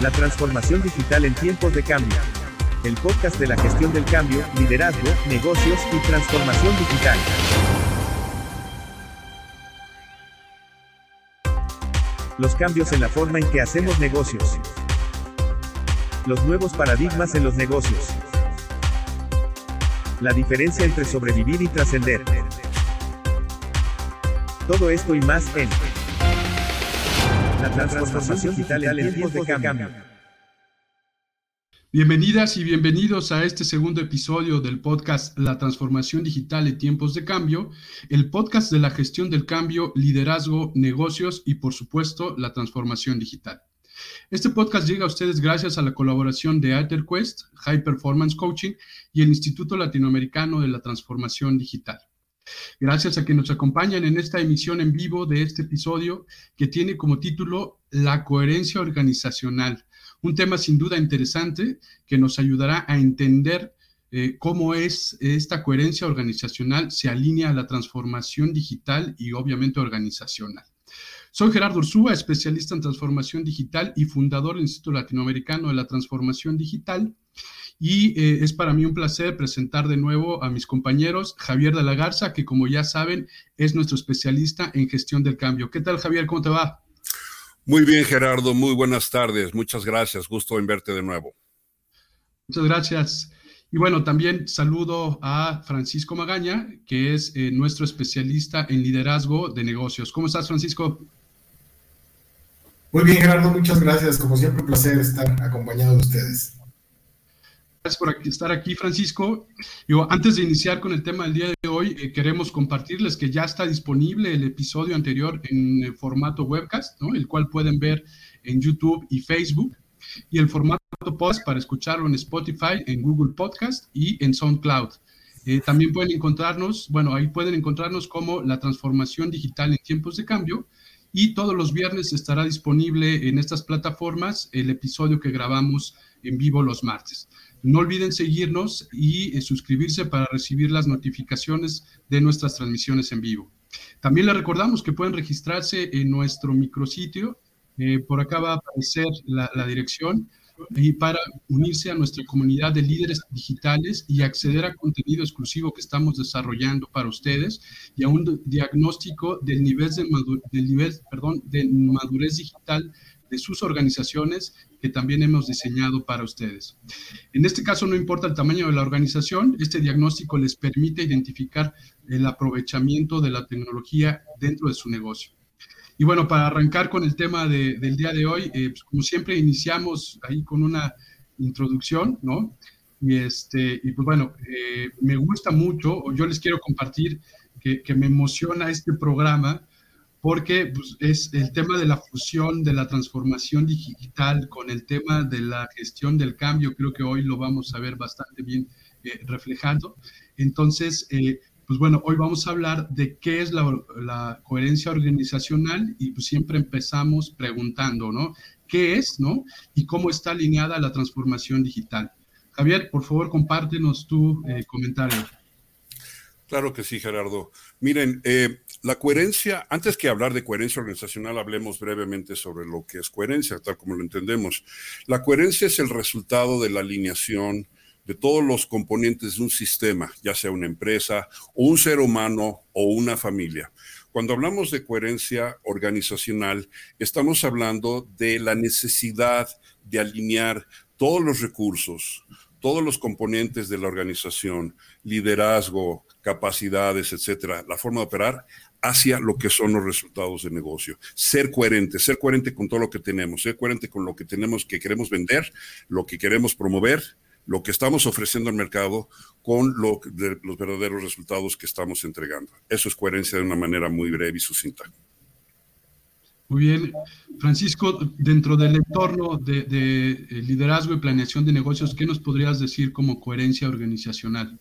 La transformación digital en tiempos de cambio. El podcast de la gestión del cambio, liderazgo, negocios y transformación digital. Los cambios en la forma en que hacemos negocios. Los nuevos paradigmas en los negocios. La diferencia entre sobrevivir y trascender. Todo esto y más en la transformación digital en tiempos de cambio. Bienvenidas y bienvenidos a este segundo episodio del podcast La transformación digital en tiempos de cambio, el podcast de la gestión del cambio, liderazgo, negocios y por supuesto la transformación digital. Este podcast llega a ustedes gracias a la colaboración de AetherQuest, High Performance Coaching y el Instituto Latinoamericano de la Transformación Digital. Gracias a que nos acompañan en esta emisión en vivo de este episodio que tiene como título La coherencia organizacional, un tema sin duda interesante que nos ayudará a entender eh, cómo es esta coherencia organizacional se alinea a la transformación digital y obviamente organizacional. Soy Gerardo Ursúa, especialista en transformación digital y fundador del Instituto Latinoamericano de la Transformación Digital. Y eh, es para mí un placer presentar de nuevo a mis compañeros, Javier de la Garza, que como ya saben es nuestro especialista en gestión del cambio. ¿Qué tal, Javier? ¿Cómo te va? Muy bien, Gerardo. Muy buenas tardes. Muchas gracias. Gusto en verte de nuevo. Muchas gracias. Y bueno, también saludo a Francisco Magaña, que es eh, nuestro especialista en liderazgo de negocios. ¿Cómo estás, Francisco? Muy bien, Gerardo. Muchas gracias. Como siempre, un placer estar acompañado de ustedes. Gracias por estar aquí, Francisco. antes de iniciar con el tema del día de hoy, eh, queremos compartirles que ya está disponible el episodio anterior en el formato webcast, ¿no? el cual pueden ver en YouTube y Facebook, y el formato post para escucharlo en Spotify, en Google Podcast y en SoundCloud. Eh, también pueden encontrarnos, bueno, ahí pueden encontrarnos como la transformación digital en tiempos de cambio. Y todos los viernes estará disponible en estas plataformas el episodio que grabamos en vivo los martes. No olviden seguirnos y eh, suscribirse para recibir las notificaciones de nuestras transmisiones en vivo. También les recordamos que pueden registrarse en nuestro micrositio. Eh, por acá va a aparecer la, dirección y para unirse a nuestra comunidad de líderes digitales y acceder a contenido exclusivo que estamos desarrollando para ustedes y a un diagnóstico del nivel de, del nivel, perdón, de madurez digital de sus organizaciones que también hemos diseñado para ustedes. En este caso no importa el tamaño de la organización, este diagnóstico les permite identificar el aprovechamiento de la tecnología dentro de su negocio. Y bueno, para arrancar con el tema del día de hoy, eh, pues como siempre iniciamos ahí con una introducción, ¿no? Y, este, y pues bueno, eh, me gusta mucho, yo les quiero compartir que me emociona este programa, porque pues, es el tema de la fusión, de la transformación digital con el tema de la gestión del cambio, creo que hoy lo vamos a ver bastante bien eh, reflejado. Entonces, eh, pues bueno, hoy vamos a hablar de qué es la, coherencia organizacional y pues siempre empezamos preguntando, ¿no? ¿Qué es, no? Y cómo está alineada la transformación digital. Javier, por favor, compártenos tu eh, comentario. Claro que sí, Gerardo. Miren, eh, la coherencia, antes que hablar de coherencia organizacional, hablemos brevemente sobre lo que es coherencia, tal como lo entendemos. La coherencia es el resultado de la alineación de todos los componentes de un sistema, ya sea una empresa o un ser humano o una familia. Cuando hablamos de coherencia organizacional, estamos hablando de la necesidad de alinear todos los recursos, todos los componentes de la organización, liderazgo, capacidades, etcétera, la forma de operar hacia lo que son los resultados de negocio. Ser coherente, ser coherente con todo lo que tenemos, ser coherente con lo que tenemos que queremos vender, lo que queremos promover, lo que estamos ofreciendo al mercado con lo, los verdaderos resultados que estamos entregando. Eso es coherencia de una manera muy breve y sucinta. Muy bien. Francisco, dentro del entorno de, eh, liderazgo y planeación de negocios, ¿qué nos podrías decir como coherencia organizacional?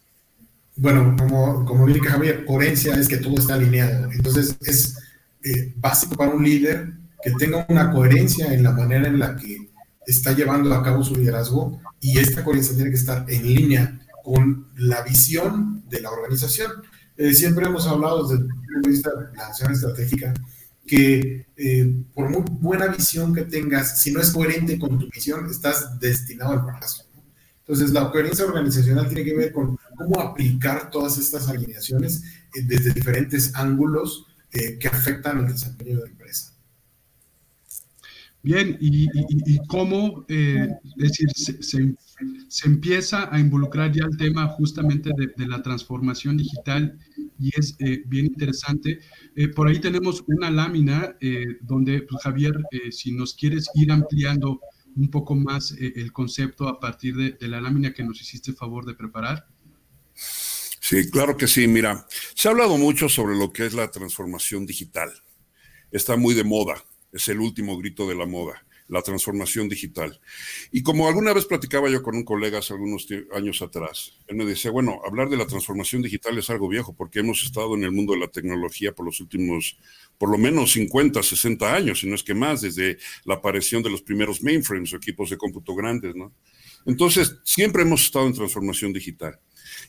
Bueno, como, como Javier, coherencia es que todo está alineado. Entonces, es eh, básico para un líder que tenga una coherencia en la manera en la que está llevando a cabo su liderazgo y esta coherencia tiene que estar en línea con la visión de la organización. Eh, siempre hemos hablado desde el punto de de la acción estratégica que eh, por muy buena visión que tengas, si no es coherente con tu misión, estás destinado al fracaso. Entonces, la coherencia organizacional tiene que ver con cómo aplicar todas estas alineaciones eh, desde diferentes ángulos eh, que afectan el desempeño de la empresa. Bien, y, cómo, es decir, se, empieza a involucrar ya el tema justamente de, la transformación digital y es bien interesante. por ahí tenemos una lámina donde, pues, Javier, si nos quieres ir ampliando un poco más eh, el concepto a partir de, la lámina que nos hiciste favor de preparar? Sí, claro que sí. Mira, se ha hablado mucho sobre lo que es la transformación digital. Está muy de moda, es el último grito de la moda la transformación digital. Y como alguna vez platicaba yo con un colega hace algunos años atrás, él me decía, bueno, hablar de la transformación digital es algo viejo porque hemos estado en el mundo de la tecnología por los últimos, por lo menos 50, 60 años, si no es que más, desde la aparición de los primeros mainframes o equipos de cómputo grandes, ¿no? Entonces, siempre hemos estado en transformación digital.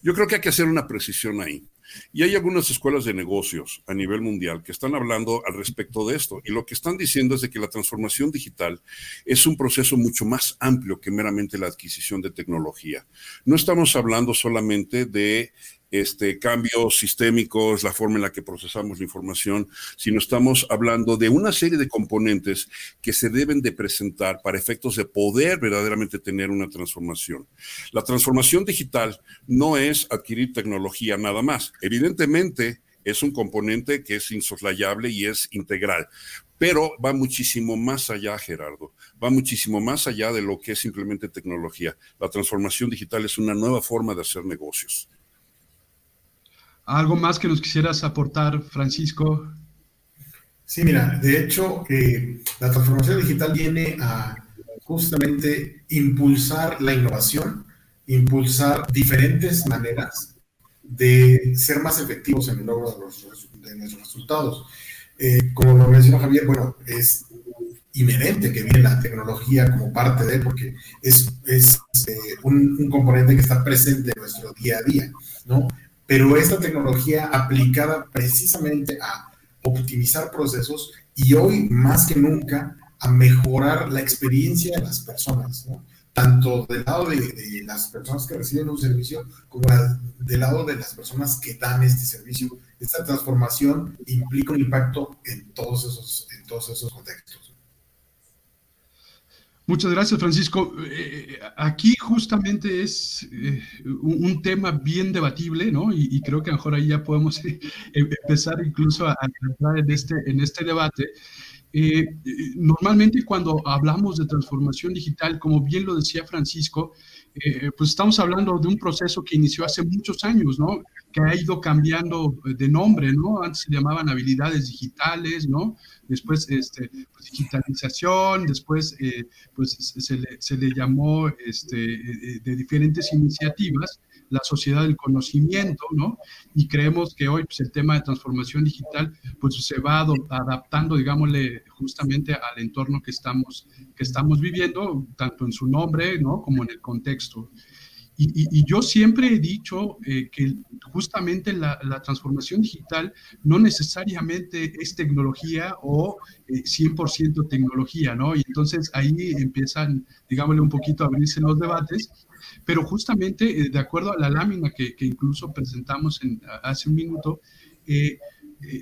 Yo creo que hay que hacer una precisión ahí. Y hay algunas escuelas de negocios a nivel mundial que están hablando al respecto de esto. Y lo que están diciendo es de que la transformación digital es un proceso mucho más amplio que meramente la adquisición de tecnología. No estamos hablando solamente de este, cambios sistémicos, la forma en la que procesamos la información, sino estamos hablando de una serie de componentes que se deben de presentar para efectos de poder verdaderamente tener una transformación. La transformación digital no es adquirir tecnología nada más. Evidentemente, es un componente que es insoslayable y es integral, pero va muchísimo más allá, Gerardo, va muchísimo más allá de lo que es simplemente tecnología. La transformación digital es una nueva forma de hacer negocios. ¿Algo más que nos quisieras aportar, Francisco? Sí, mira, de hecho, eh, la transformación digital viene a justamente impulsar la innovación, impulsar diferentes maneras de ser más efectivos en el logro de, nuestros resultados. Eh, como lo mencionó Javier, bueno, es inherente que viene la tecnología como parte de, porque es, es eh, un, componente que está presente en nuestro día a día, ¿no? Pero esta tecnología aplicada precisamente a optimizar procesos y hoy más que nunca a mejorar la experiencia de las personas, tanto del lado de, las personas que reciben un servicio como del lado de las personas que dan este servicio. Esta transformación implica un impacto en todos esos, en todos esos contextos. Muchas gracias, Francisco. Eh, aquí justamente es eh, un, tema bien debatible, ¿no? Y, creo que mejor ahí ya podemos eh, empezar incluso a, entrar en este, en este debate. normalmente cuando hablamos de transformación digital, como bien lo decía Francisco, pues estamos hablando de un proceso que inició hace muchos años, ¿no? Que ha ido cambiando de nombre, ¿no? Antes se llamaban habilidades digitales, ¿no? Después este, pues, digitalización, después eh, pues se le, se le, llamó este, eh, de diferentes iniciativas la sociedad del conocimiento, ¿no? Y creemos que hoy pues, el tema de transformación digital pues se va adaptando, digámosle, justamente al entorno que estamos, que estamos viviendo, tanto en su nombre, ¿no? Como en el contexto. Y, yo siempre he dicho eh, que justamente la, transformación digital no necesariamente es tecnología o 100% eh, tecnología, ¿no? Y entonces ahí empiezan, digámosle, un poquito a abrirse los debates, pero justamente eh, de acuerdo a la lámina que, incluso presentamos en, hace un minuto,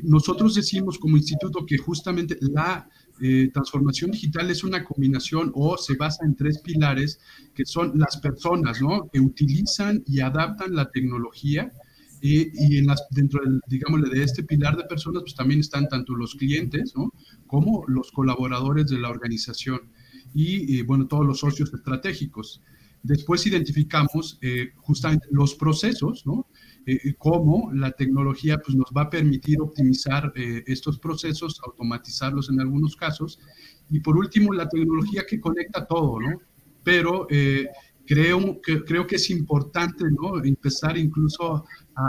nosotros decimos como instituto que justamente la eh, transformación digital es una combinación o se basa en tres pilares que son las personas, ¿no? Que utilizan y adaptan la tecnología eh, y en las, dentro, del, digámosle, de este pilar de personas, pues también están tanto los clientes, ¿no? Como los colaboradores de la organización y, bueno, todos los socios estratégicos. Después identificamos eh, justamente los procesos, ¿no? Eh, cómo la tecnología pues, nos va a permitir optimizar eh, estos procesos, automatizarlos en algunos casos. Y por último, la tecnología que conecta todo, ¿no? Pero eh, creo, que, creo que es importante ¿no? empezar incluso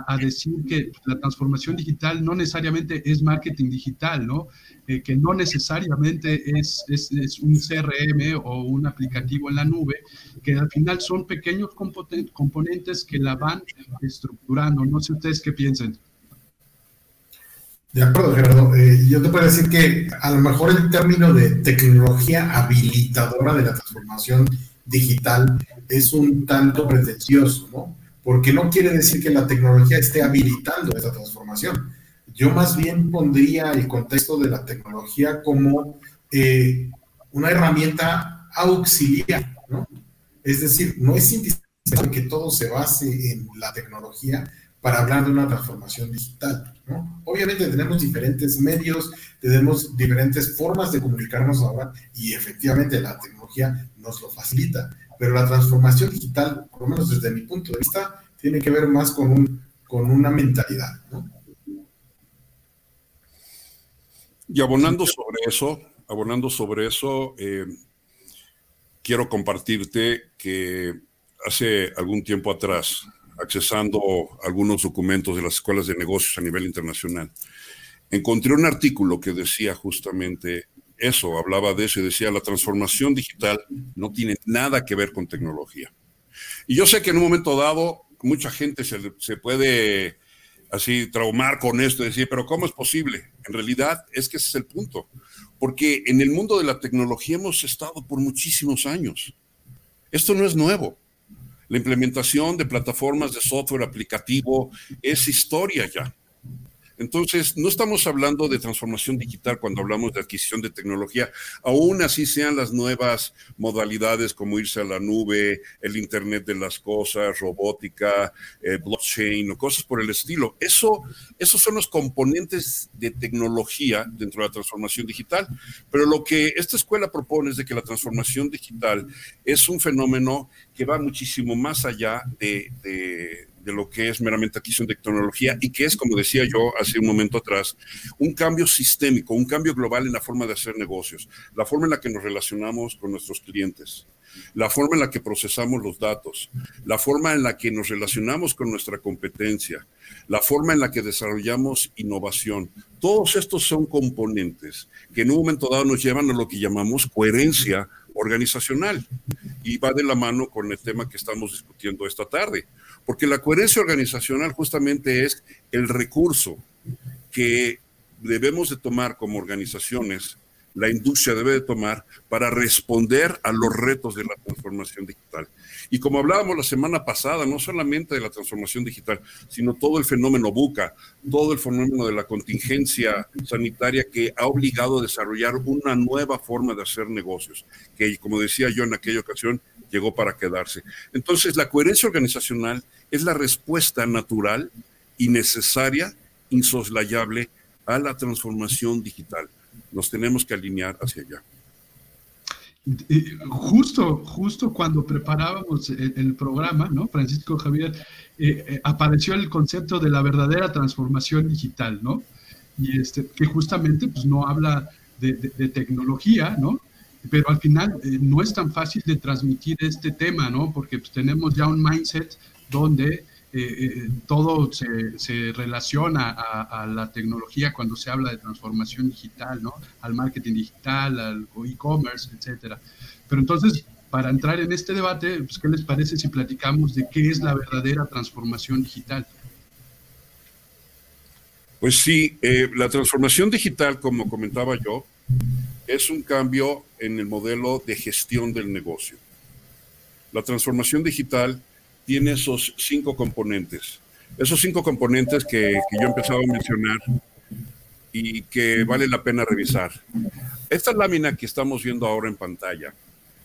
a, decir que la transformación digital no necesariamente es marketing digital, ¿no? Eh, que no necesariamente es, es, es, un CRM o un aplicativo en la nube, que al final son pequeños componentes que la van estructurando. No sé ustedes qué piensan. De acuerdo, Gerardo. Eh, yo te puedo decir que a lo mejor el término de tecnología habilitadora de la transformación digital es un tanto pretencioso, ¿no? Porque no quiere decir que la tecnología esté habilitando esta transformación. Yo más bien pondría el contexto de la tecnología como eh, una herramienta auxiliar, ¿no? Es decir, no es indispensable que todo se base en la tecnología, para hablar de una transformación digital. Obviamente tenemos diferentes medios, tenemos diferentes formas de comunicarnos ahora y efectivamente la tecnología nos lo facilita, pero la transformación digital, por lo menos desde mi punto de vista, tiene que ver más con, un, con una mentalidad. Y abonando sobre eso, abonando sobre eso, eh, quiero compartirte que hace algún tiempo atrás accesando algunos documentos de las escuelas de negocios a nivel internacional, encontré un artículo que decía justamente eso, hablaba de eso y decía, la transformación digital no tiene nada que ver con tecnología. Y yo sé que en un momento dado mucha gente se, puede así traumar con esto y decir, pero ¿cómo es posible? En realidad es que ese es el punto, porque en el mundo de la tecnología hemos estado por muchísimos años. Esto no es nuevo. La implementación de plataformas de software aplicativo es historia ya. Entonces, no estamos hablando de transformación digital cuando hablamos de adquisición de tecnología, aún así sean las nuevas modalidades como irse a la nube, el Internet de las Cosas, robótica, eh, blockchain o cosas por el estilo. Eso, esos son los componentes de tecnología dentro de la transformación digital. Pero lo que esta escuela propone es de que la transformación digital es un fenómeno que va muchísimo más allá de de lo que es meramente adquisición de tecnología y que es, como decía yo hace un momento atrás, un cambio sistémico, un cambio global en la forma de hacer negocios, la forma en la que nos relacionamos con nuestros clientes, la forma en la que procesamos los datos, la forma en la que nos relacionamos con nuestra competencia, la forma en la que desarrollamos innovación. Todos estos son componentes que en un momento dado nos llevan a lo que llamamos coherencia organizacional y va de la mano con el tema que estamos discutiendo esta tarde. Porque la coherencia organizacional justamente es el recurso que debemos de tomar como organizaciones, la industria debe de tomar para responder a los retos de la transformación digital. Y como hablábamos la semana pasada, no solamente de la transformación digital, sino todo el fenómeno buca, todo el fenómeno de la contingencia sanitaria que ha obligado a desarrollar una nueva forma de hacer negocios, que como decía yo en aquella ocasión, llegó para quedarse. Entonces, la coherencia organizacional es la respuesta natural y necesaria, insoslayable a la transformación digital. Nos tenemos que alinear hacia allá. Justo, justo cuando preparábamos el, programa, ¿no? Francisco Javier, eh, eh, apareció el concepto de la verdadera transformación digital, ¿no? Y este, que justamente pues, no habla de, de tecnología, ¿no? pero al final eh, no es tan fácil de transmitir este tema, ¿no? Porque pues, tenemos ya un mindset donde eh, eh, todo se, se relaciona a, la tecnología cuando se habla de transformación digital, ¿no? Al marketing digital, al e-commerce, etcétera. Pero entonces, para entrar en este debate, pues, ¿qué les parece si platicamos de qué es la verdadera transformación digital? Pues sí, la transformación digital, como comentaba yo, es un cambio en el modelo de gestión del negocio. La transformación digital tiene esos cinco componentes. Esos cinco componentes que, yo empezaba a mencionar y que vale la pena revisar. Esta lámina que estamos viendo ahora en pantalla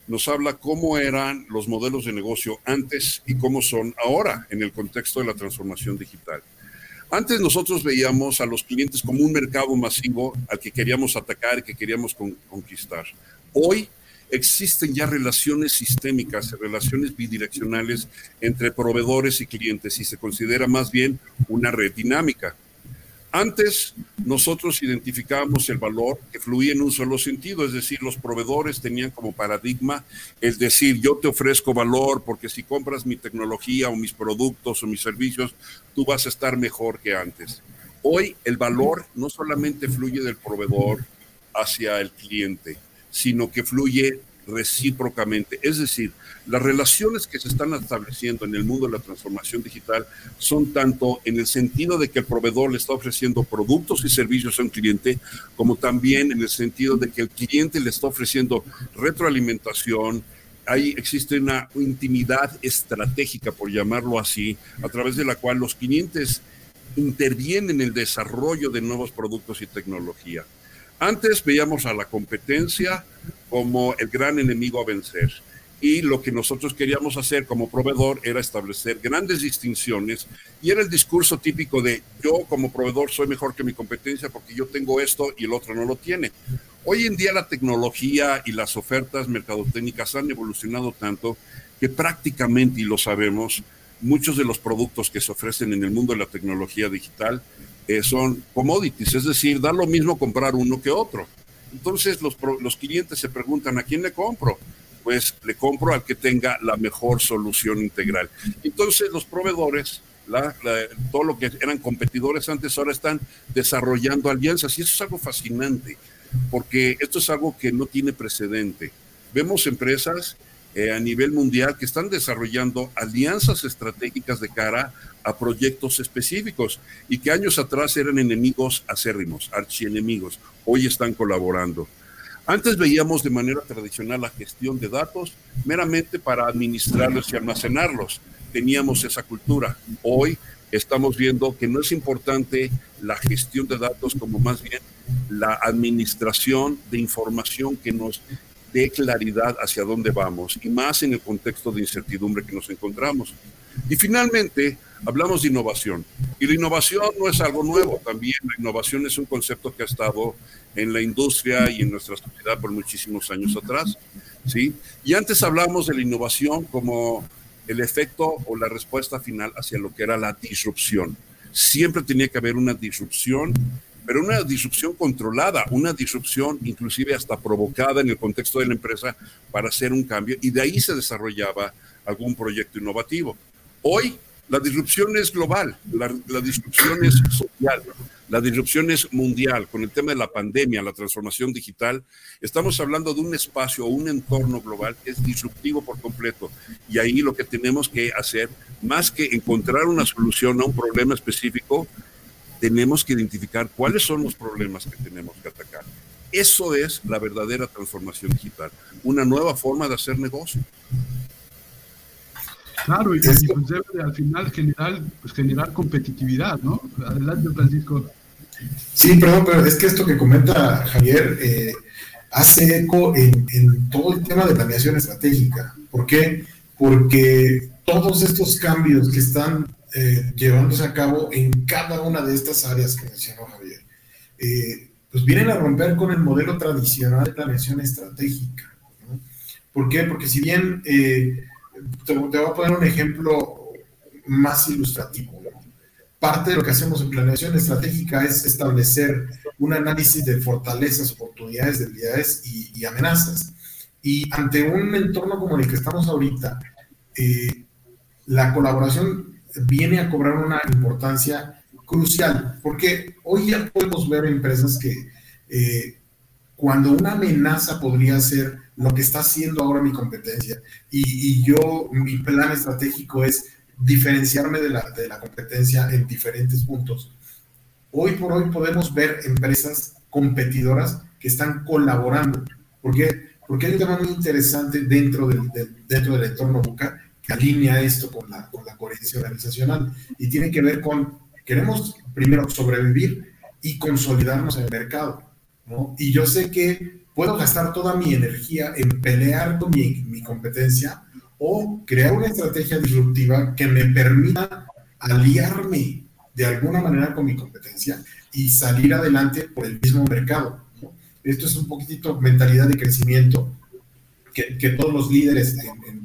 nos habla cómo eran los modelos de negocio antes y cómo son ahora en el contexto de la transformación digital. Antes nosotros veíamos a los clientes como un mercado masivo al que queríamos atacar que queríamos conquistar. Hoy existen ya relaciones sistémicas, relaciones bidireccionales entre proveedores y clientes y se considera más bien una red dinámica. Antes nosotros identificábamos el valor que fluía en un solo sentido, es decir, los proveedores tenían como paradigma el decir, yo te ofrezco valor porque si compras mi tecnología o mis productos o mis servicios, tú vas a estar mejor que antes. Hoy el valor no solamente fluye del proveedor hacia el cliente, sino que fluye recíprocamente. Es decir, las relaciones que se están estableciendo en el mundo de la transformación digital son tanto en el sentido de que el proveedor le está ofreciendo productos y servicios a un cliente, como también en el sentido de que el cliente le está ofreciendo retroalimentación, ahí existe una intimidad estratégica, por llamarlo así, a través de la cual los clientes intervienen en el desarrollo de nuevos productos y tecnología. Antes veíamos a la competencia como el gran enemigo a vencer y lo que nosotros queríamos hacer como proveedor era establecer grandes distinciones y era el discurso típico de yo como proveedor soy mejor que mi competencia porque yo tengo esto y el otro no lo tiene. Hoy en día la tecnología y las ofertas mercadotécnicas han evolucionado tanto que prácticamente, y lo sabemos, muchos de los productos que se ofrecen en el mundo de la tecnología digital eh, son commodities, es decir, da lo mismo comprar uno que otro. Entonces los, los clientes se preguntan, ¿a quién le compro? Pues le compro al que tenga la mejor solución integral. Entonces los proveedores, todo lo que eran competidores antes, ahora están desarrollando alianzas y eso es algo fascinante, porque esto es algo que no tiene precedente. Vemos empresas eh, a nivel mundial que están desarrollando alianzas estratégicas de cara a proyectos específicos y que años atrás eran enemigos acérrimos, archienemigos, hoy están colaborando. Antes veíamos de manera tradicional la gestión de datos meramente para administrarlos y almacenarlos. Teníamos esa cultura. Hoy estamos viendo que no es importante la gestión de datos como más bien la administración de información que nos dé claridad hacia dónde vamos y más en el contexto de incertidumbre que nos encontramos. Y finalmente, hablamos de innovación. Y la innovación no es algo nuevo, también la innovación es un concepto que ha estado en la industria y en nuestra sociedad por muchísimos años atrás. ¿sí? Y antes hablamos de la innovación como el efecto o la respuesta final hacia lo que era la disrupción. Siempre tenía que haber una disrupción pero una disrupción controlada, una disrupción inclusive hasta provocada en el contexto de la empresa para hacer un cambio y de ahí se desarrollaba algún proyecto innovativo. Hoy la disrupción es global, la, disrupción es social, la disrupción es mundial. Con el tema de la pandemia, la transformación digital, estamos hablando de un espacio o un entorno global que es disruptivo por completo. Y ahí lo que tenemos que hacer, más que encontrar una solución a un problema específico, tenemos que identificar cuáles son los problemas que tenemos que atacar. Eso es la verdadera transformación digital, una nueva forma de hacer negocio. Claro, y, pues debe al final generar, pues generar competitividad, ¿no? Adelante, Francisco. Sí, perdón, pero es que esto que comenta Javier eh, hace eco en, en, todo el tema de planeación estratégica. ¿Por qué? Porque todos estos cambios que están eh, llevándose a cabo en cada una de estas áreas que mencionó Javier, eh, pues vienen a romper con el modelo tradicional de planeación estratégica. ¿Por qué? Porque si bien, eh, te, voy a poner un ejemplo más ilustrativo. Parte de lo que hacemos en planeación estratégica es establecer un análisis de fortalezas, oportunidades, debilidades y, y amenazas. Y ante un entorno como el que estamos ahorita, la colaboración viene a cobrar una importancia crucial, porque hoy ya podemos ver empresas que eh, cuando una amenaza podría ser lo que está haciendo ahora mi competencia y, yo, mi plan estratégico es diferenciarme de la, de la competencia en diferentes puntos. Hoy por hoy podemos ver empresas competidoras que están colaborando. ¿Por qué? Porque hay un tema muy interesante dentro del, dentro del entorno buca que alinea esto con la, con la coherencia organizacional y tiene que ver con, queremos primero sobrevivir y consolidarnos en el mercado. Y yo sé que puedo gastar toda mi energía en pelear con mi, mi competencia o crear una estrategia disruptiva que me permita aliarme de alguna manera con mi competencia y salir adelante por el mismo mercado. Esto es un poquitito mentalidad de crecimiento que, todos los líderes en,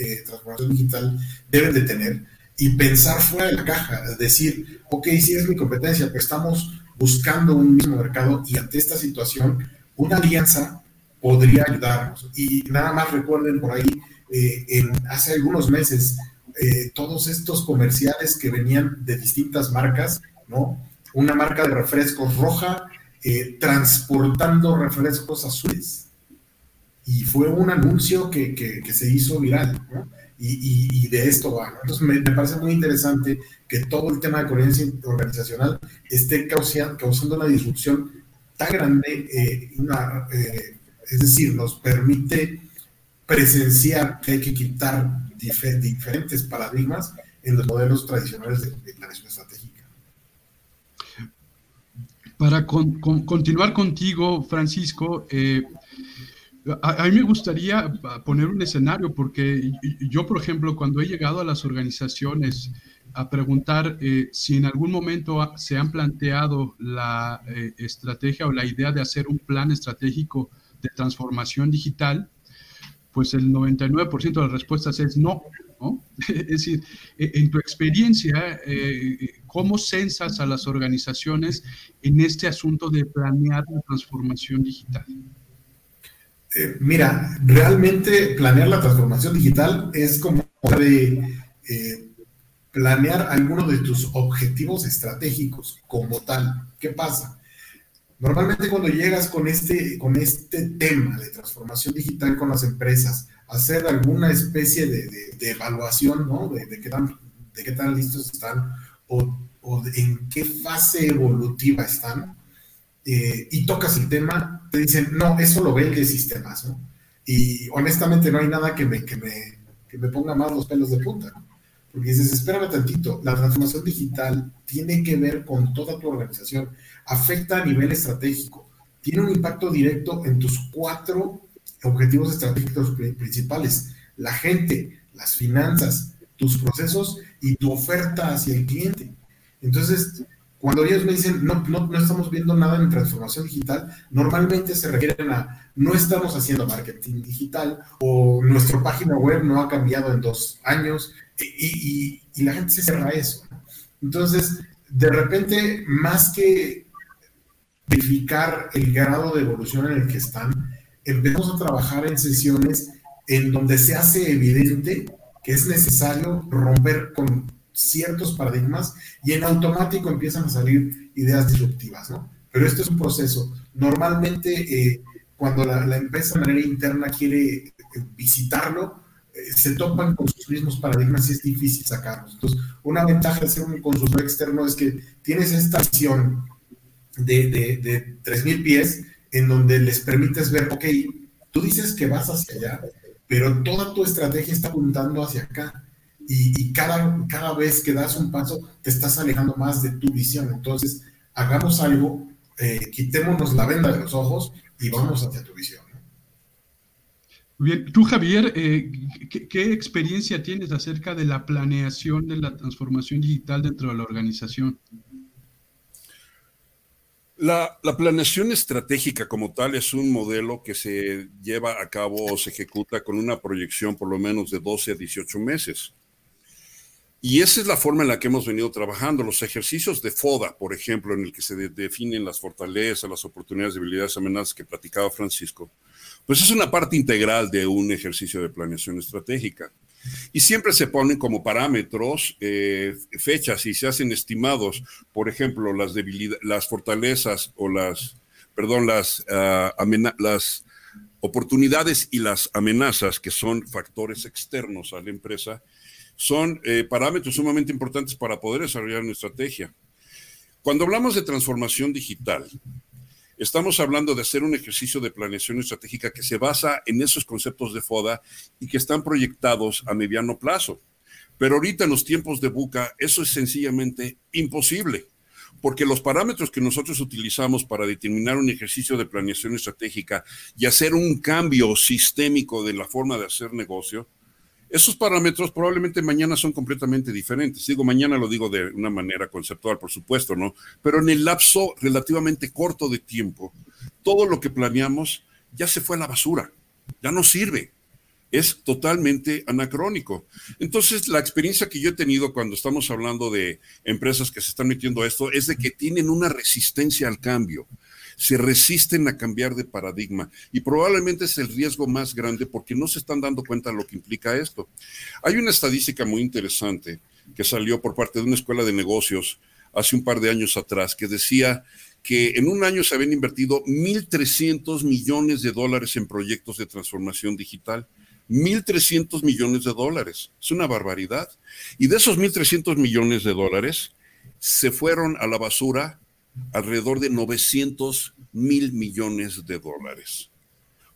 eh, transformación, digital deben de tener y pensar fuera de la caja, decir, ok, si es mi competencia, pero estamos buscando un mismo mercado y ante esta situación, una alianza podría ayudarnos. Y nada más recuerden por ahí, eh, hace algunos meses, eh, todos estos comerciales que venían de distintas marcas, ¿no? Una marca de refrescos roja transportando refrescos azules y fue un anuncio que, que, se hizo viral, ¿no? y, y, de esto va. Entonces me, parece muy interesante que todo el tema de coherencia organizacional esté causando, causando una disrupción tan grande, eh, una, eh, es decir, nos permite presenciar que hay que quitar diferentes paradigmas en los modelos tradicionales de, de planeación estratégica. Para con, con, continuar contigo, Francisco, eh, a, mí me gustaría poner un escenario porque yo, por ejemplo, cuando he llegado a las organizaciones a preguntar eh, si en algún momento se han planteado la eh, estrategia o la idea de hacer un plan estratégico de transformación digital, pues el 99% de las respuestas es no. ¿no? Es decir, e, en tu experiencia, eh, ¿cómo censas a las organizaciones en este asunto de planear la transformación digital? Eh, mira, realmente planear la transformación digital es como de eh, planear algunos de tus objetivos estratégicos como tal. ¿Qué pasa? Normalmente cuando llegas con este, con este tema de transformación digital con las empresas, hacer alguna especie de, evaluación, ¿no? De, qué tan, de qué tan listos están o, o en qué fase evolutiva están, eh, y tocas el tema, te dicen, no, eso lo ve el de sistemas, ¿no? Y honestamente no hay nada que me, que me, que me ponga más los pelos de punta. Porque dices, espérame tantito, la transformación digital tiene que ver con toda tu organización, afecta a nivel estratégico, tiene un impacto directo en tus cuatro objetivos estratégicos principales, la gente, las finanzas, tus procesos y tu oferta hacia el cliente. Entonces, cuando ellos me dicen, no, no, no, estamos viendo nada en transformación digital, normalmente se refieren a, no estamos haciendo marketing digital o nuestra página web no ha cambiado en dos años y, y, la gente se cierra eso. Entonces, de repente, más que verificar el grado de evolución en el que están, empezamos a trabajar en sesiones en donde se hace evidente que es necesario romper con ciertos paradigmas y en automático empiezan a salir ideas disruptivas, ¿no? Pero esto es un proceso. Normalmente, eh, cuando la, empresa de manera interna quiere eh, visitarlo, eh, se topan con sus mismos paradigmas y es difícil sacarlos. Entonces, una ventaja de ser un consultor externo es que tienes esta visión de, de, de 3.000 pies en donde les permites ver, ok, tú dices que vas hacia allá, pero toda tu estrategia está apuntando hacia acá y, cada, cada vez que das un paso te estás alejando más de tu visión. Entonces, hagamos algo, eh, quitémonos la venda de los ojos y vamos hacia tu visión. Bien, tú Javier, eh, ¿qué, experiencia tienes acerca de la planeación de la transformación digital dentro de la organización? La, la, planeación estratégica como tal es un modelo que se lleva a cabo o se ejecuta con una proyección por lo menos de 12 a 18 meses. Y esa es la forma en la que hemos venido trabajando. Los ejercicios de FODA, por ejemplo, en el que se definen las fortalezas, las oportunidades, debilidades, amenazas que platicaba Francisco, pues es una parte integral de un ejercicio de planeación estratégica. Y siempre se ponen como parámetros eh, fechas y se hacen estimados, por ejemplo, las las fortalezas o las, perdón, las, uh, las oportunidades y las amenazas que son factores externos a la empresa son eh, parámetros sumamente importantes para poder desarrollar una estrategia. Cuando hablamos de transformación digital, estamos hablando de hacer un ejercicio de planeación estratégica que se basa en esos conceptos de FODA y que están proyectados a mediano plazo. Pero ahorita en los tiempos de Buca eso es sencillamente imposible, porque los parámetros que nosotros utilizamos para determinar un ejercicio de planeación estratégica y hacer un cambio sistémico de la forma de hacer negocio, esos parámetros probablemente mañana son completamente diferentes. Digo, mañana lo digo de una manera conceptual, por supuesto, ¿no? Pero en el lapso relativamente corto de tiempo, todo lo que planeamos ya se fue a la basura, ya no sirve. Es totalmente anacrónico. Entonces, la experiencia que yo he tenido cuando estamos hablando de empresas que se están metiendo a esto es de que tienen una resistencia al cambio se resisten a cambiar de paradigma y probablemente es el riesgo más grande porque no se están dando cuenta de lo que implica esto. Hay una estadística muy interesante que salió por parte de una escuela de negocios hace un par de años atrás que decía que en un año se habían invertido 1.300 millones de dólares en proyectos de transformación digital. 1.300 millones de dólares. Es una barbaridad. Y de esos 1.300 millones de dólares, se fueron a la basura alrededor de 900 mil millones de dólares.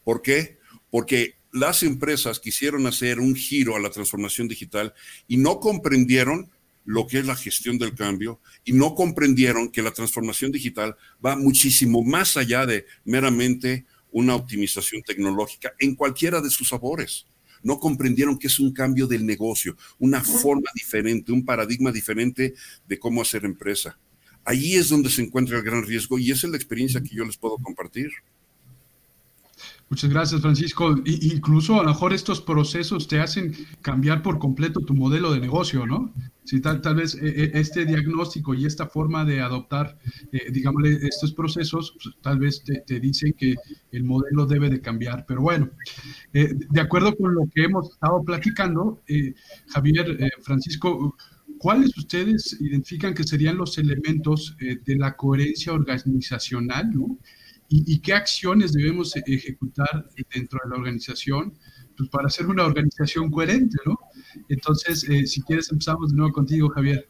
¿Por qué? Porque las empresas quisieron hacer un giro a la transformación digital y no comprendieron lo que es la gestión del cambio y no comprendieron que la transformación digital va muchísimo más allá de meramente una optimización tecnológica en cualquiera de sus sabores. No comprendieron que es un cambio del negocio, una forma diferente, un paradigma diferente de cómo hacer empresa. Ahí es donde se encuentra el gran riesgo y esa es la experiencia que yo les puedo compartir. Muchas gracias, Francisco. incluso a lo mejor estos procesos te hacen cambiar por completo tu modelo de negocio, ¿no? Si tal, vez eh, eh, este diagnóstico y esta forma de adoptar, eh, digamos, estos procesos, pues, tal vez te, dicen que el modelo debe de cambiar. Pero bueno, de acuerdo con lo que hemos estado platicando, Javier, Francisco, ¿cuáles ustedes identifican que serían los elementos de la coherencia organizacional, ¿no? y, qué acciones debemos ejecutar dentro de la organización pues, para ser una organización coherente, ¿no? Entonces, eh, si quieres, empezamos de nuevo contigo, Javier.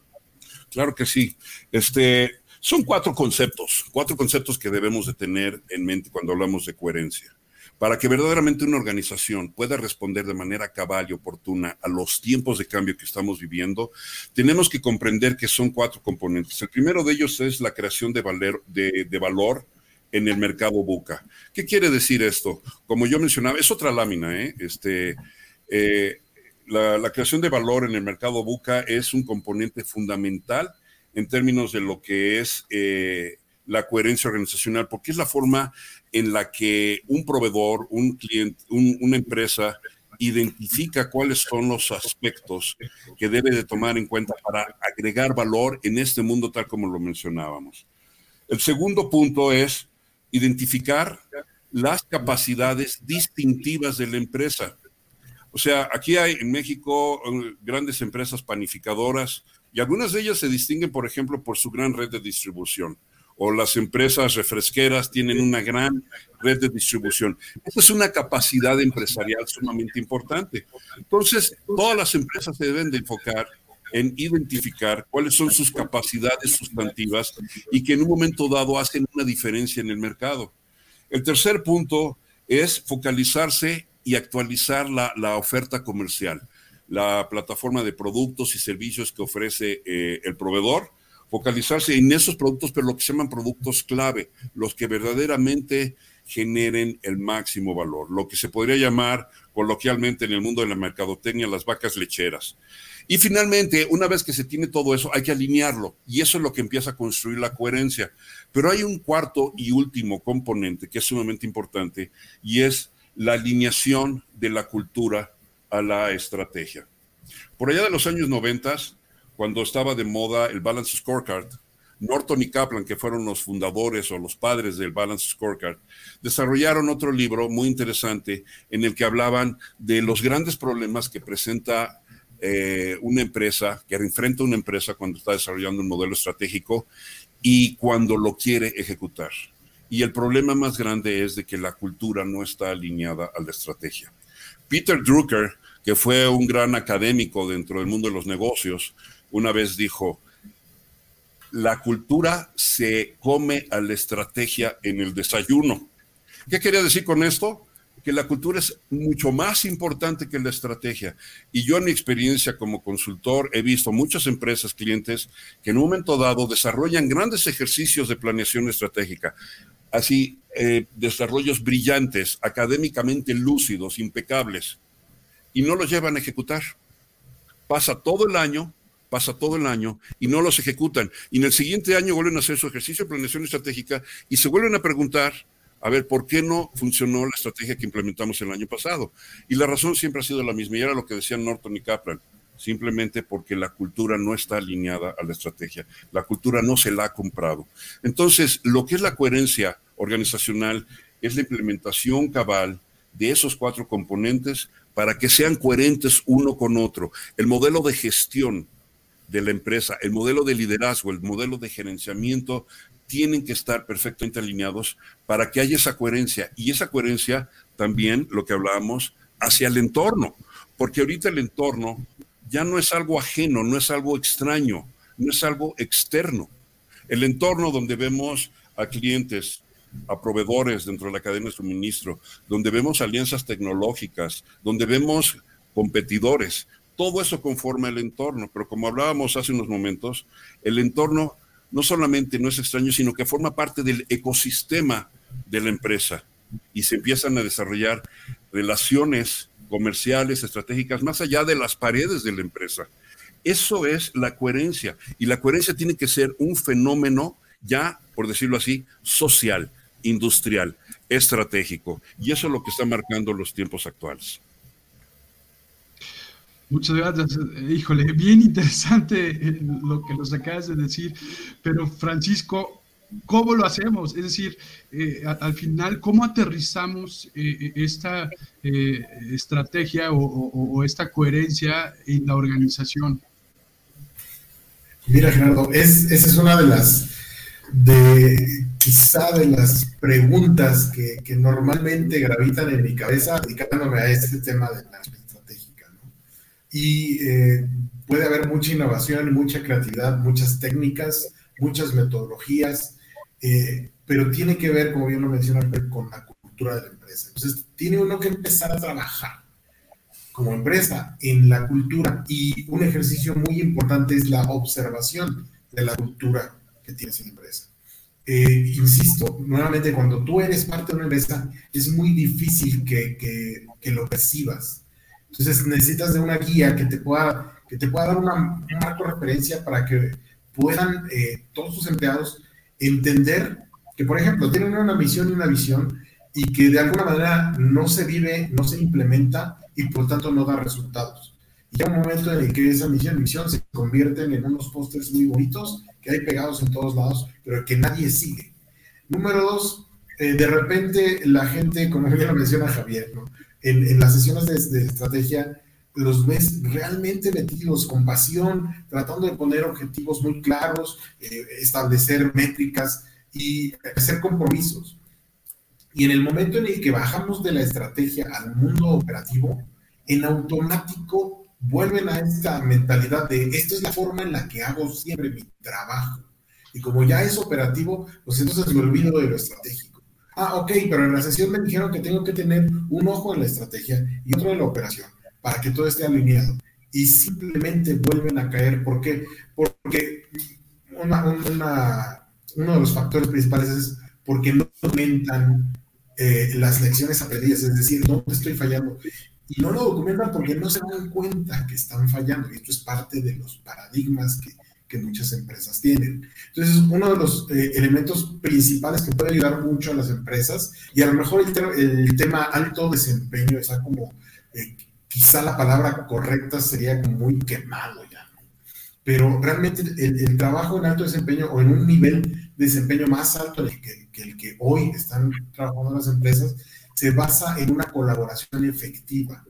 Claro que sí. Este, son cuatro conceptos, cuatro conceptos que debemos de tener en mente cuando hablamos de coherencia. Para que verdaderamente una organización pueda responder de manera cabal y oportuna a los tiempos de cambio que estamos viviendo, tenemos que comprender que son cuatro componentes. El primero de ellos es la creación de, valor en el mercado buca. ¿Qué quiere decir esto? Como yo mencionaba, es otra lámina, ¿eh? Este, eh, la, creación de valor en el mercado buca es un componente fundamental en términos de lo que es eh, la coherencia organizacional, porque es la forma en la que un proveedor, un cliente, una empresa identifica cuáles son los aspectos que debe de tomar en cuenta para agregar valor en este mundo tal como lo mencionábamos. El segundo punto es identificar las capacidades distintivas de la empresa. O sea, aquí hay en México eh, grandes empresas panificadoras y algunas de ellas se distinguen, por ejemplo, por su gran red de distribución. O las empresas refresqueras tienen una gran red de distribución. Esa es una capacidad empresarial sumamente importante. Entonces, todas las empresas se deben de enfocar en identificar cuáles son sus capacidades sustantivas y que en un momento dado hacen una diferencia en el mercado. El tercer punto es focalizarse y actualizar la, oferta comercial, la plataforma de productos y servicios que ofrece eh, el proveedor, focalizarse en esos productos, pero lo que se llaman productos clave, los que verdaderamente generen el máximo valor, lo que se podría llamar coloquialmente en el mundo de la mercadotecnia las vacas lecheras. Y finalmente, una vez que se tiene todo eso, hay que alinearlo. Y eso es lo que empieza a construir la coherencia. Pero hay un cuarto y último componente que es sumamente importante y es la alineación de la cultura a la estrategia. Por allá de los años 90, cuando estaba de moda el Balance Scorecard, Norton y Kaplan, que fueron los fundadores o los padres del Balance Scorecard, desarrollaron otro libro muy interesante en el que hablaban de los grandes problemas que presenta eh, una empresa, que enfrenta una empresa cuando está desarrollando un modelo estratégico y cuando lo quiere ejecutar. Y el problema más grande es de que la cultura no está alineada a la estrategia. Peter Drucker, que fue un gran académico dentro del mundo de los negocios, una vez dijo, la cultura se come a la estrategia en el desayuno. ¿Qué quería decir con esto? que la cultura es mucho más importante que la estrategia. Y yo en mi experiencia como consultor he visto muchas empresas, clientes, que en un momento dado desarrollan grandes ejercicios de planeación estratégica, así eh, desarrollos brillantes, académicamente lúcidos, impecables, y no los llevan a ejecutar. Pasa todo el año pasa todo el año y no los ejecutan. Y en el siguiente año vuelven a hacer su ejercicio de planeación estratégica y se vuelven a preguntar a ver, ¿por qué no funcionó la estrategia que implementamos el año pasado? Y la razón siempre ha sido la misma, y era lo que decían Norton y Kaplan, simplemente porque la cultura no está alineada a la estrategia, la cultura no se la ha comprado. Entonces, lo que es la coherencia organizacional es la implementación cabal de esos cuatro componentes para que sean coherentes uno con otro. El modelo de gestión de la empresa, el modelo de liderazgo, el modelo de gerenciamiento, tienen que estar perfectamente alineados para que haya esa coherencia. Y esa coherencia también, lo que hablábamos, hacia el entorno, porque ahorita el entorno ya no es algo ajeno, no es algo extraño, no es algo externo. El entorno donde vemos a clientes, a proveedores dentro de la cadena de suministro, donde vemos alianzas tecnológicas, donde vemos competidores, todo eso conforma el entorno, pero como hablábamos hace unos momentos, el entorno no solamente no es extraño, sino que forma parte del ecosistema de la empresa y se empiezan a desarrollar relaciones comerciales, estratégicas, más allá de las paredes de la empresa. Eso es la coherencia y la coherencia tiene que ser un fenómeno ya, por decirlo así, social, industrial, estratégico. Y eso es lo que está marcando los tiempos actuales. Muchas gracias. Híjole, bien interesante eh, lo que nos acabas de decir, pero Francisco, ¿cómo lo hacemos? Es decir, eh, al final, ¿cómo aterrizamos eh, esta estrategia o, esta coherencia en la organización? Mira, Gerardo, es, esa es una de las, de quizá de las preguntas que, que normalmente gravitan en mi cabeza dedicándome a este tema de la y eh, puede haber mucha innovación, mucha creatividad, muchas técnicas, muchas metodologías, eh, pero tiene que ver, como bien lo menciona, con la cultura de la empresa. Entonces, tiene uno que empezar a trabajar como empresa en la cultura y un ejercicio muy importante es la observación de la cultura que tienes en la empresa. Eh, insisto, nuevamente, cuando tú eres parte de una empresa, es muy difícil que, que, que lo percibas entonces necesitas de una guía que te pueda, que te pueda dar una, un marco de referencia para que puedan eh, todos tus empleados entender que, por ejemplo, tienen una misión y una visión y que de alguna manera no se vive, no se implementa y por tanto no da resultados. Y llega un momento en el que esa misión y visión se convierten en unos pósters muy bonitos que hay pegados en todos lados, pero que nadie sigue. Número dos, eh, de repente la gente, como bien lo menciona Javier, ¿no? En, las sesiones de, estrategia los ves realmente metidos con pasión, tratando de poner objetivos muy claros, eh, establecer métricas y hacer compromisos. Y en el momento en el que bajamos de la estrategia al mundo operativo, en automático vuelven a esta mentalidad de esto es la forma en la que hago siempre mi trabajo. Y como ya es operativo, pues entonces me olvido de lo estratégico. Ah, ok, pero en la sesión me dijeron que tengo que tener un ojo en la estrategia y otro en la operación para que todo esté alineado. Y simplemente vuelven a caer. ¿Por qué? Porque una, uno de los factores principales es porque no documentan eh, las lecciones aprendidas, es decir, dónde estoy fallando. Y no lo documentan porque no se dan cuenta que están fallando. Y esto es parte de los paradigmas que que muchas empresas tienen. Entonces, uno de los eh, elementos principales que puede ayudar mucho a las empresas, y a lo mejor el, tema alto desempeño está como, eh, quizá la palabra correcta sería muy quemado ya, pero realmente el, trabajo en alto desempeño o en un nivel de desempeño más alto que, que el que hoy están trabajando las empresas, se basa en una colaboración efectiva.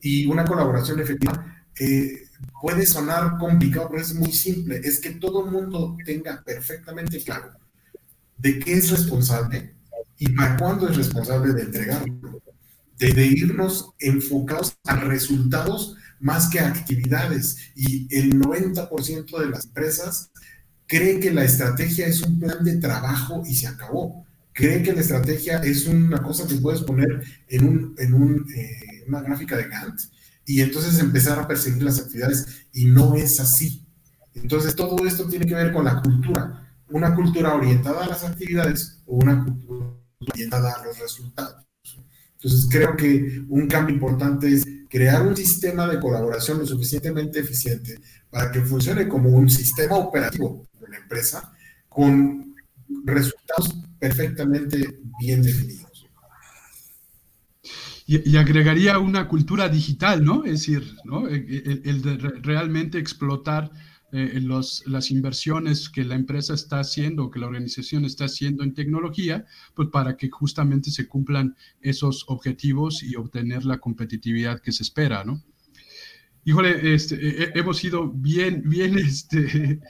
Y una colaboración efectiva eh, puede sonar complicado, pero es muy simple. Es que todo el mundo tenga perfectamente claro de qué es responsable y para cuándo es responsable de entregarlo. De, irnos enfocados a resultados más que a actividades. Y el 90% de las empresas cree que la estrategia es un plan de trabajo y se acabó. Cree que la estrategia es una cosa que puedes poner en, eh, una gráfica de Gantt y entonces empezar a perseguir las actividades y no es así. Entonces todo esto tiene que ver con la cultura, una cultura orientada a las actividades o una cultura orientada a los resultados. Entonces creo que un cambio importante es crear un sistema de colaboración lo suficientemente eficiente para que funcione como un sistema operativo de la empresa con resultados perfectamente bien definidos. Y, agregaría una cultura digital, ¿no? Es decir, ¿no? el, de realmente explotar eh, los, las inversiones que la empresa está haciendo, que la organización está haciendo en tecnología, pues para que justamente se cumplan esos objetivos y obtener la competitividad que se espera, ¿no? híjole, este, hemos sido bien, bien, este,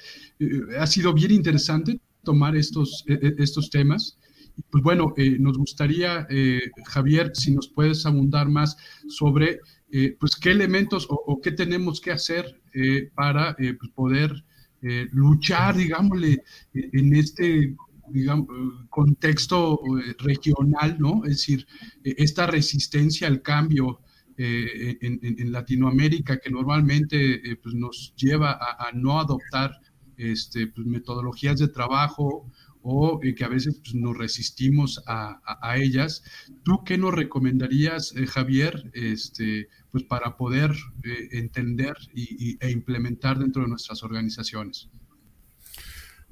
ha sido bien interesante tomar estos, estos temas. Pues bueno, nos gustaría, Javier, si nos puedes abundar más sobre pues qué elementos o, qué tenemos que hacer para pues, poder luchar, digámosle, en este digamos, contexto eh, regional, ¿no? Es decir, esta resistencia al cambio eh, en, Latinoamérica que normalmente eh, pues nos lleva a, no adoptar este, pues, metodologías de trabajo o que a veces pues, nos resistimos a, ellas. ¿Tú qué nos recomendarías, Javier, este, pues, para poder entender y, e implementar dentro de nuestras organizaciones?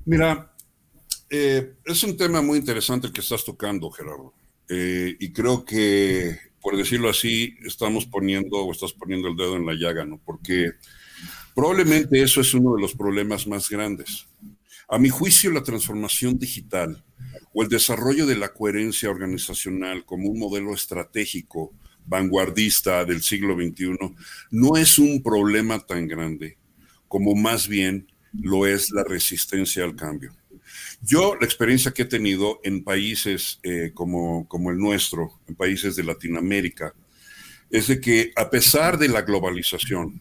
Mira, eh, es un tema muy interesante el que estás tocando, Gerardo. Eh, y creo que, por decirlo así, estamos poniendo o estás poniendo el dedo en la llaga, ¿no? Porque probablemente eso es uno de los problemas más grandes. A mi juicio, la transformación digital o el desarrollo de la coherencia organizacional como un modelo estratégico vanguardista del siglo XXI no es un problema tan grande como más bien lo es la resistencia al cambio. Yo, la experiencia que he tenido en países eh, como, como el nuestro, en países de Latinoamérica, es de que a pesar de la globalización,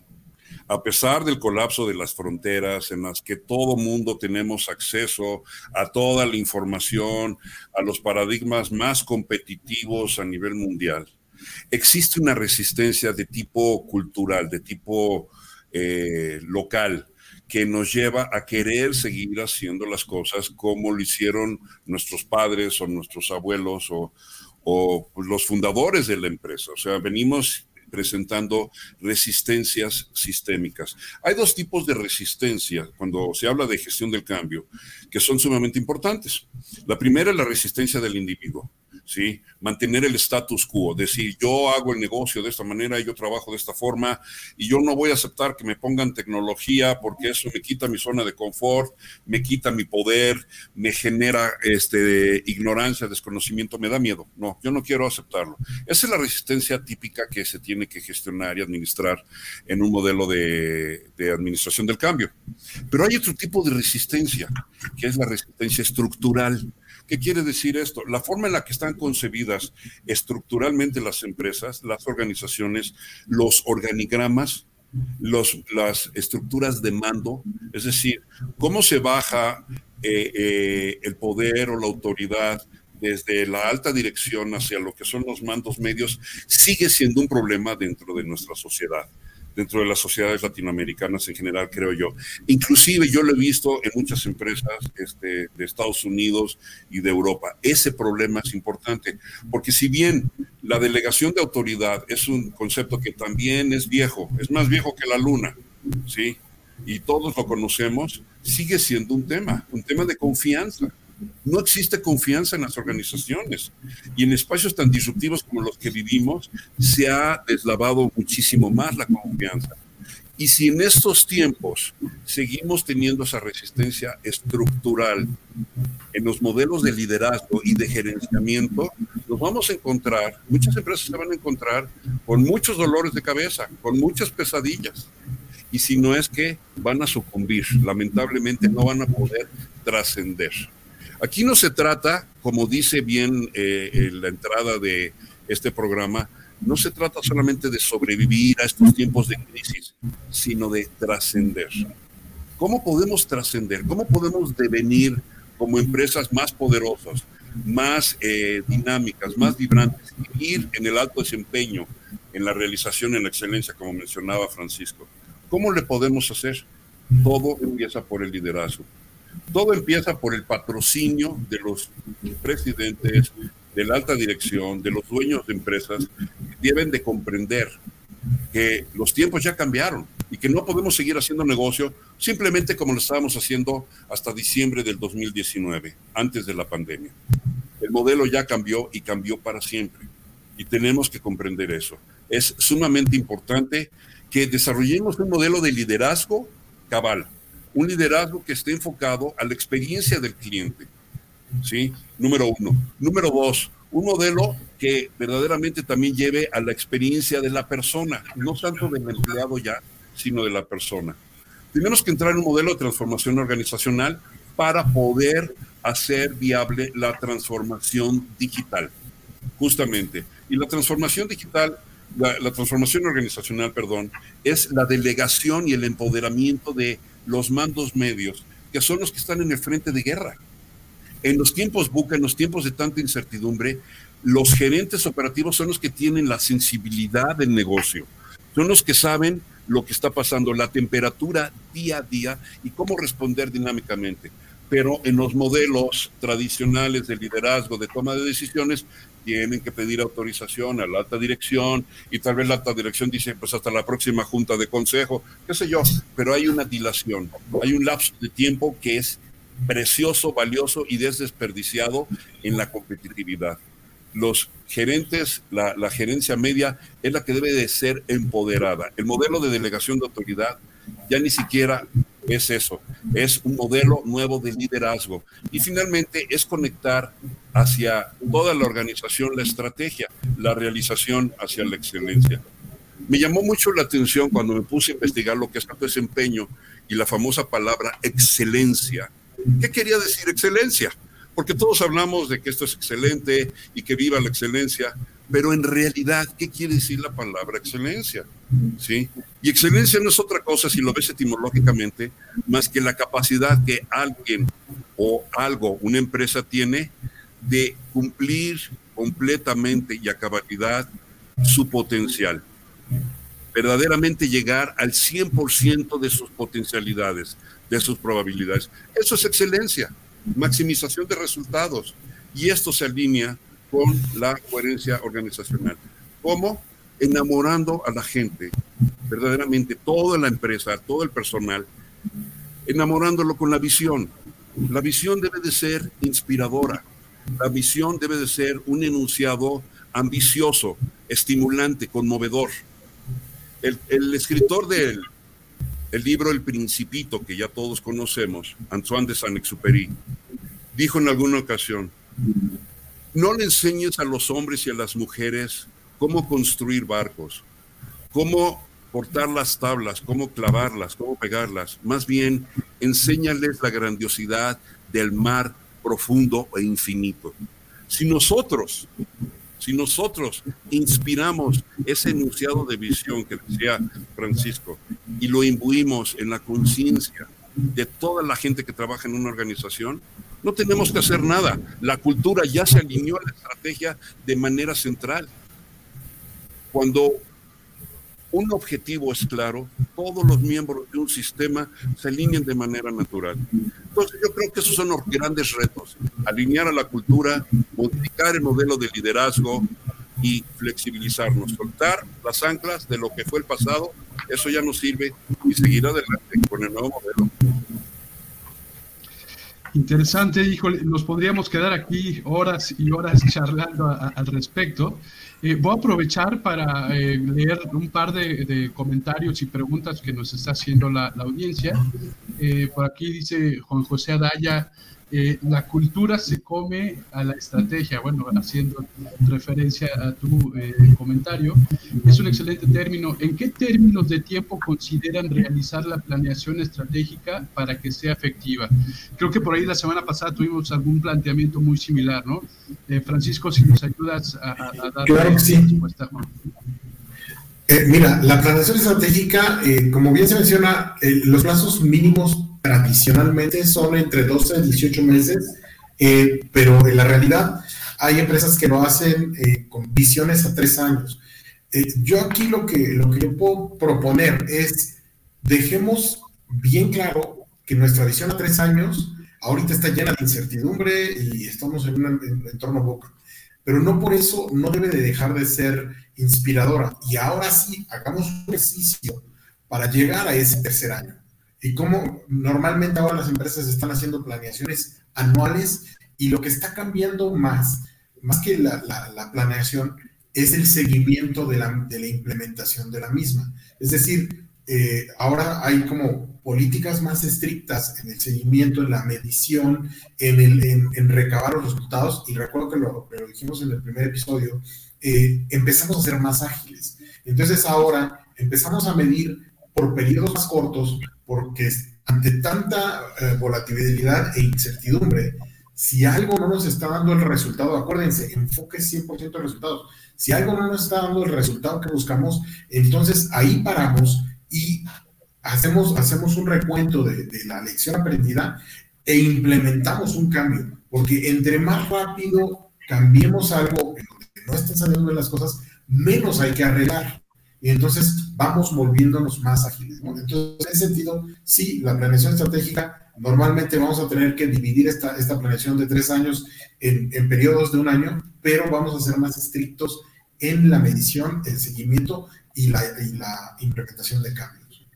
a pesar del colapso de las fronteras en las que todo mundo tenemos acceso a toda la información, a los paradigmas más competitivos a nivel mundial, existe una resistencia de tipo cultural, de tipo eh, local, que nos lleva a querer seguir haciendo las cosas como lo hicieron nuestros padres o nuestros abuelos o, los fundadores de la empresa. O sea, venimos presentando resistencias sistémicas. Hay dos tipos de resistencia cuando se habla de gestión del cambio que son sumamente importantes. La primera es la resistencia del individuo. ¿Sí? Mantener el status quo, decir, yo hago el negocio de esta manera, yo trabajo de esta forma y yo no voy a aceptar que me pongan tecnología porque eso me quita mi zona de confort, me quita mi poder, me genera este, ignorancia, desconocimiento, me da miedo. No, yo no quiero aceptarlo. Esa es la resistencia típica que se tiene que gestionar y administrar en un modelo de, de administración del cambio. Pero hay otro tipo de resistencia, que es la resistencia estructural. ¿Qué quiere decir esto? La forma en la que están concebidas estructuralmente las empresas, las organizaciones, los organigramas, las estructuras de mando, es decir, cómo se baja eh, eh, el poder o la autoridad desde la alta dirección hacia lo que son los mandos medios, sigue siendo un problema dentro de nuestra sociedad dentro de las sociedades latinoamericanas en general, creo yo. Inclusive yo lo he visto en muchas empresas este, de Estados Unidos y de Europa. Ese problema es importante, porque si bien la delegación de autoridad es un concepto que también es viejo, es más viejo que la luna, ¿sí? Y todos lo conocemos, sigue siendo un tema, un tema de confianza. No existe confianza en las organizaciones y en espacios tan disruptivos como los que vivimos se ha deslavado muchísimo más la confianza. Y si en estos tiempos seguimos teniendo esa resistencia estructural en los modelos de liderazgo y de gerenciamiento, nos vamos a encontrar, muchas empresas se van a encontrar con muchos dolores de cabeza, con muchas pesadillas. Y si no es que van a sucumbir, lamentablemente no van a poder trascender. Aquí no se trata, como dice bien eh, la entrada de este programa, no se trata solamente de sobrevivir a estos tiempos de crisis, sino de trascender. ¿Cómo podemos trascender? ¿Cómo podemos devenir como empresas más poderosas, más eh, dinámicas, más vibrantes, ir en el alto desempeño, en la realización, en la excelencia, como mencionaba Francisco? ¿Cómo le podemos hacer? Todo empieza por el liderazgo. Todo empieza por el patrocinio de los presidentes, de la alta dirección, de los dueños de empresas, que deben de comprender que los tiempos ya cambiaron y que no podemos seguir haciendo negocio simplemente como lo estábamos haciendo hasta diciembre del 2019, antes de la pandemia. El modelo ya cambió y cambió para siempre. Y tenemos que comprender eso. Es sumamente importante que desarrollemos un modelo de liderazgo cabal, un liderazgo que esté enfocado a la experiencia del cliente. ¿Sí? Número uno. Número dos, Un modelo que verdaderamente también lleve a la experiencia de la persona, no tanto del empleado ya, sino de la persona. Tenemos que entrar en un modelo de transformación organizacional para poder hacer viable la transformación digital, justamente. Y la transformación digital, la, la, transformación organizacional, perdón, es la delegación y el empoderamiento de los mandos medios, que son los que están en el frente de guerra. En los tiempos buca, en los tiempos de tanta incertidumbre, los gerentes operativos son los que tienen la sensibilidad del negocio, son los que saben lo que está pasando, la temperatura día a día y cómo responder dinámicamente. Pero en los modelos tradicionales de liderazgo, de toma de decisiones, tienen que pedir autorización a la alta dirección y tal vez la alta dirección dice, pues hasta la próxima junta de consejo, qué sé yo, pero hay una dilación, hay un lapso de tiempo que es precioso, valioso y desperdiciado en la competitividad. Los gerentes, la, la, gerencia media es la que debe de ser empoderada. El modelo de delegación de autoridad ya ni siquiera es eso, es un modelo nuevo de liderazgo. Y finalmente es conectar hacia toda la organización la estrategia, la realización hacia la excelencia. Me llamó mucho la atención cuando me puse a investigar lo que es el desempeño y la famosa palabra excelencia. ¿Qué quería decir excelencia? Porque todos hablamos de que esto es excelente y que viva la excelencia, pero en realidad, ¿qué quiere decir la palabra excelencia? ¿Sí? Y excelencia no es otra cosa, si lo ves etimológicamente, más que la capacidad que alguien o algo, una empresa tiene de cumplir completamente y a cabalidad su potencial. Verdaderamente llegar al 100% de sus potencialidades, de sus probabilidades. Eso es excelencia, maximización de resultados. Y esto se alinea con la coherencia organizacional. ¿Cómo? Enamorando a la gente, verdaderamente toda la empresa, todo el personal, enamorándolo con la visión. La visión debe de ser inspiradora. La visión debe de ser un enunciado ambicioso, estimulante, conmovedor. El, el escritor del el libro El Principito, que ya todos conocemos, Antoine de Saint-Exupéry, dijo en alguna ocasión, no le enseñes a los hombres y a las mujeres cómo construir barcos, cómo cortar las tablas, cómo clavarlas, cómo pegarlas. Más bien, enséñales la grandiosidad del mar profundo e infinito. Si nosotros, si nosotros inspiramos ese enunciado de visión que decía Francisco y lo imbuimos en la conciencia de toda la gente que trabaja en una organización, no tenemos que hacer nada. La cultura ya se alineó a la estrategia de manera central. Cuando un objetivo es claro, todos los miembros de un sistema se alinean de manera natural. Entonces yo creo que esos son los grandes retos, alinear a la cultura, modificar el modelo de liderazgo y flexibilizarnos, soltar las anclas de lo que fue el pasado, eso ya nos sirve y seguir adelante con el nuevo modelo. Interesante, híjole, nos podríamos quedar aquí horas y horas charlando al respecto. Eh, voy a aprovechar para eh, leer un par de, comentarios y preguntas que nos está haciendo la, audiencia. Eh, por aquí dice Juan José Adaya, eh, la cultura se come a la estrategia. Bueno, haciendo referencia a tu eh, comentario, es un excelente término. ¿En qué términos de tiempo consideran realizar la planeación estratégica para que sea efectiva? Creo que por ahí la semana pasada tuvimos algún planteamiento muy similar, ¿no? Eh, Francisco, si nos ayudas a, a dar claro que sí. respuesta. mira, la planeación estratégica, como bien se menciona, los plazos mínimos tradicionalmente son entre 12 y 18 meses, eh, pero en la realidad hay empresas que lo hacen eh, con visiones a tres años. Eh, yo aquí lo que, lo que yo puedo proponer es, dejemos bien claro que nuestra visión a tres años ahorita está llena de incertidumbre y estamos en un entorno boca, pero no por eso no debe de dejar de ser inspiradora. Y ahora sí, hagamos un ejercicio para llegar a ese tercer año y cómo normalmente ahora las empresas están haciendo planeaciones anuales y lo que está cambiando más, más que la, la, planeación, es el seguimiento de la, de la, implementación de la misma. Es decir, eh, ahora hay como políticas más estrictas en el seguimiento, en la medición, en, el, en, recabar los resultados, y recuerdo que lo, lo dijimos en el primer episodio, eh, empezamos a ser más ágiles. Entonces ahora empezamos a medir por periodos más cortos, porque ante tanta eh, volatilidad e incertidumbre, si algo no nos está dando el resultado, acuérdense, enfoque 100% en resultados. Si algo no nos está dando el resultado que buscamos, entonces ahí paramos y hacemos, hacemos un recuento de, de la lección aprendida e implementamos un cambio. Porque entre más rápido cambiemos algo en donde no estén saliendo las cosas, menos hay que arreglar. Y entonces vamos volviéndonos más ágiles. Entonces, en ese sentido, sí, la planeación estratégica, normalmente vamos a tener que dividir esta, esta planeación de tres años en, en periodos de un año, pero vamos a ser más estrictos en la medición, el seguimiento y la, y la implementación de cambios.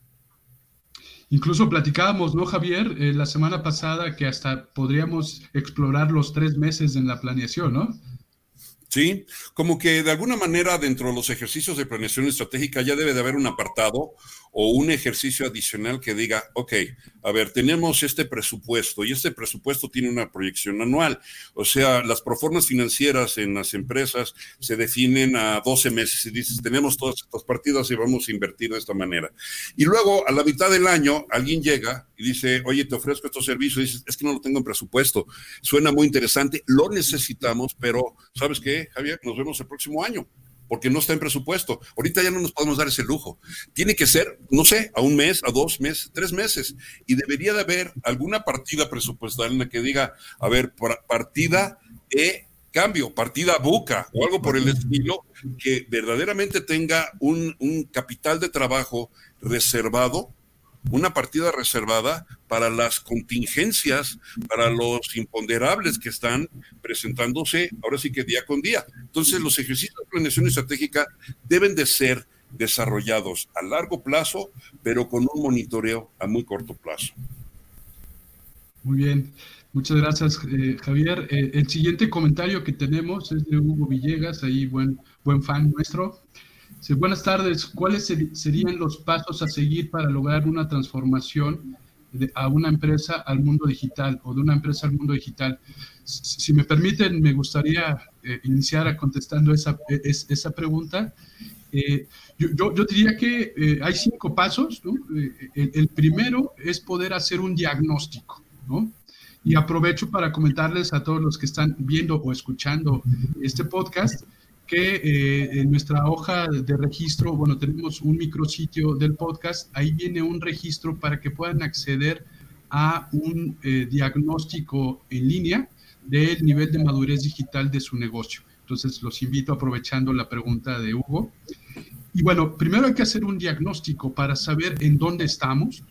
Incluso platicábamos, ¿no, Javier? Eh, la semana pasada que hasta podríamos explorar los tres meses en la planeación, ¿no? ¿Sí? Como que de alguna manera dentro de los ejercicios de planeación estratégica ya debe de haber un apartado o un ejercicio adicional que diga, ok, a ver, tenemos este presupuesto y este presupuesto tiene una proyección anual. O sea, las proformas financieras en las empresas se definen a 12 meses y dices, tenemos todas estas partidas y vamos a invertir de esta manera. Y luego, a la mitad del año, alguien llega y dice, oye, te ofrezco estos servicios. Dices, es que no lo tengo en presupuesto. Suena muy interesante, lo necesitamos, pero ¿sabes qué, Javier? Nos vemos el próximo año porque no está en presupuesto. Ahorita ya no nos podemos dar ese lujo. Tiene que ser, no sé, a un mes, a dos meses, tres meses. Y debería de haber alguna partida presupuestal en la que diga, a ver, partida de cambio, partida buca o algo por el estilo, que verdaderamente tenga un, un capital de trabajo reservado una partida reservada para las contingencias, para los imponderables que están presentándose ahora sí que día con día. Entonces, los ejercicios de planeación estratégica deben de ser desarrollados a largo plazo, pero con un monitoreo a muy corto plazo. Muy bien, muchas gracias eh, Javier. Eh, el siguiente comentario que tenemos es de Hugo Villegas, ahí buen, buen fan nuestro buenas tardes. ¿Cuáles serían los pasos a seguir para lograr una transformación de, a una empresa al mundo digital o de una empresa al mundo digital? Si me permiten, me gustaría eh, iniciar contestando esa, e, esa pregunta. Eh, yo, yo, diría que eh, hay cinco pasos. El, el, primero es poder hacer un diagnóstico. ¿no? Y aprovecho para comentarles a todos los que están viendo o escuchando este podcast que eh, en nuestra hoja de registro, bueno, tenemos un micrositio del podcast, ahí viene un registro para que puedan acceder a un eh, diagnóstico en línea del nivel de madurez digital de su negocio. Entonces, los invito aprovechando la pregunta de Hugo. Y bueno, primero hay que hacer un diagnóstico para saber en dónde estamos.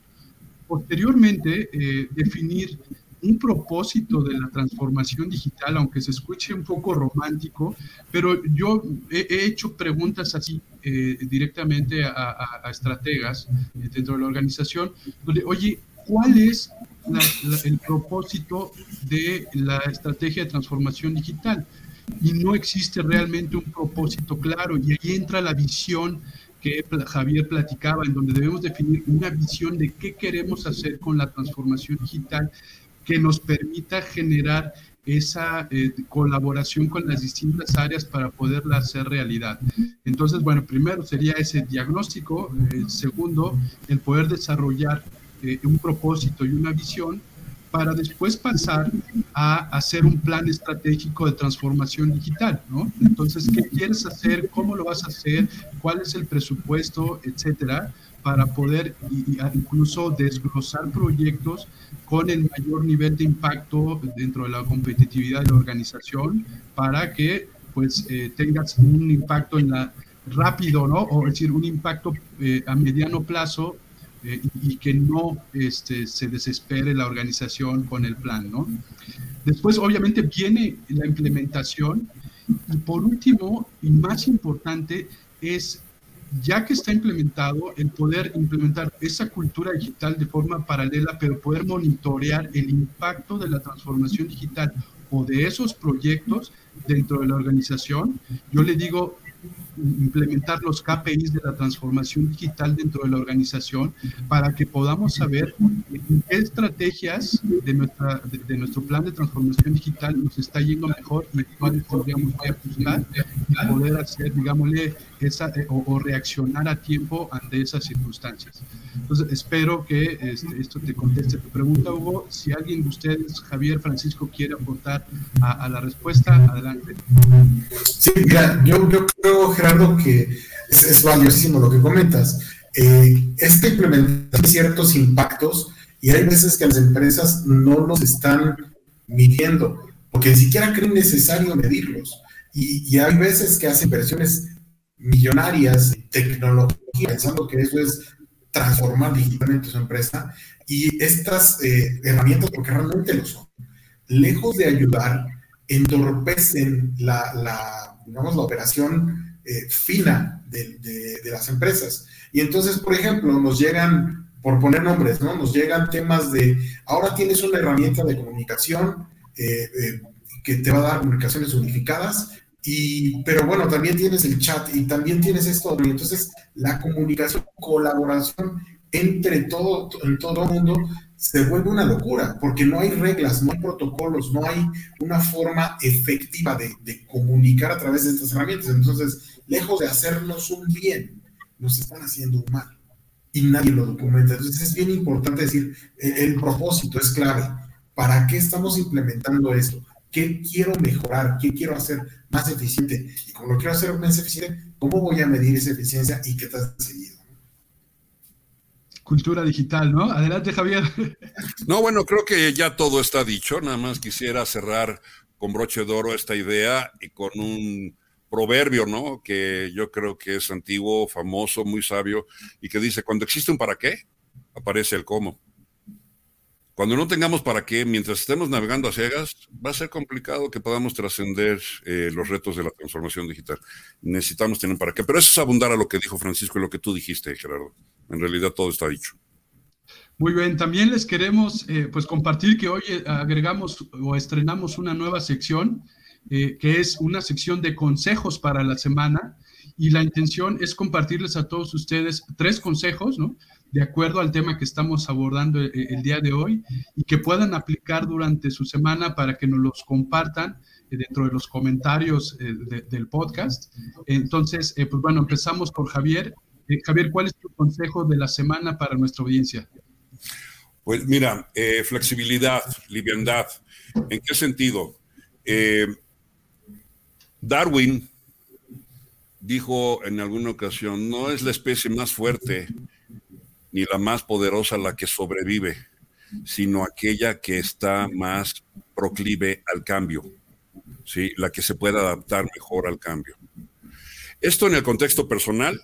Posteriormente, eh, definir un propósito de la transformación digital, aunque se escuche un poco romántico, pero yo he, hecho preguntas así eh, directamente a, estrategas eh, dentro de la organización, donde, oye, ¿cuál es el propósito de la estrategia de transformación digital? Y no existe realmente un propósito claro, y ahí entra la visión que Javier platicaba, en donde debemos definir una visión de qué queremos hacer con la transformación digital que nos permita generar esa eh, colaboración con las distintas áreas para poderla hacer realidad. Entonces, bueno, primero sería ese diagnóstico, eh, segundo, el poder desarrollar eh, un propósito y una visión para después pasar a hacer un plan estratégico de transformación digital, ¿no? Entonces, ¿qué quieres hacer? ¿Cómo lo vas a hacer? ¿Cuál es el presupuesto? Etcétera, para poder incluso desglosar proyectos con el mayor nivel de impacto dentro de la competitividad de la organización para que pues eh, tengas un impacto en la rápido, ¿no? O es decir, un impacto eh, a mediano plazo eh, y, que no este, se desespere la organización con el plan, ¿no? Después, obviamente, viene la implementación y por último, y más importante, es ya que está implementado, el poder implementar esa cultura digital de forma paralela, pero poder monitorear el impacto de la transformación digital o de esos proyectos dentro de la organización, yo le digo, implementar los KPIs de la transformación digital dentro de la organización para que podamos saber qué estrategias de, nuestra, de, nuestro plan de transformación digital nos está yendo mejor y cuáles podríamos ajustar y poder hacer, digámosle, esa, eh, o, reaccionar a tiempo ante esas circunstancias. Entonces, espero que este, esto te conteste tu pregunta, Hugo. Si alguien de ustedes, Javier, Francisco, quiere aportar a, la respuesta, adelante. Sí, mira, yo, yo creo, Gerardo, que es, valiosísimo lo que comentas. Eh, esta implementación ciertos impactos y hay veces que las empresas no los están midiendo porque ni siquiera creen necesario medirlos. Y, y hay veces que hacen inversiones millonarias en tecnología, pensando que eso es transformar digitalmente su empresa. Y estas eh, herramientas, porque realmente lo son, lejos de ayudar, entorpecen la, la digamos, la operación eh, fina de, de, las empresas. Y entonces, por ejemplo, nos llegan, por poner nombres, ¿no? Nos llegan temas de, ahora tienes una herramienta de comunicación eh, que te va a dar comunicaciones unificadas, y, pero bueno, también tienes el chat y también tienes esto. Y entonces la comunicación, colaboración entre todo, en todo mundo se vuelve una locura, porque no hay reglas, no hay protocolos, no hay una forma efectiva de, comunicar a través de estas herramientas. Entonces, lejos de hacernos un bien, nos están haciendo un mal y nadie lo documenta. Entonces, es bien importante decir, el propósito es clave. ¿Para qué estamos implementando esto? ¿Qué quiero mejorar? ¿Qué quiero hacer más eficiente? Y como lo quiero hacer más eficiente, ¿cómo voy a medir esa eficiencia y qué tal seguido? Cultura digital, ¿no? Adelante, Javier. No, bueno, creo que ya todo está dicho. Nada más quisiera cerrar con broche de oro esta idea y con un proverbio, ¿no? Que yo creo que es antiguo, famoso, muy sabio, y que dice, cuando existe un para qué, aparece el cómo. Cuando no tengamos para qué, mientras estemos navegando a ciegas, va a ser complicado que podamos trascender eh, los retos de la transformación digital. Necesitamos tener para qué. Pero eso es abundar a lo que dijo Francisco y lo que tú dijiste, Gerardo. En realidad todo está dicho. Muy bien, también les queremos eh, pues compartir que hoy eh, agregamos o estrenamos una nueva sección, que es una sección de consejos para la semana. Y la intención es compartirles a todos ustedes tres consejos, ¿no? De acuerdo al tema que estamos abordando eh, el, día de hoy y que puedan aplicar durante su semana para que nos los compartan eh, dentro de los comentarios eh, del podcast. Entonces, pues bueno, empezamos por Javier. Javier, ¿cuál es tu consejo de la semana para nuestra audiencia? Pues mira, flexibilidad, liviandad. ¿En qué sentido? Darwin dijo en alguna ocasión, no es la especie más fuerte ni la más poderosa la que sobrevive, sino aquella que está más proclive al cambio, ¿sí? la que se puede adaptar mejor al cambio. Esto en el contexto personal,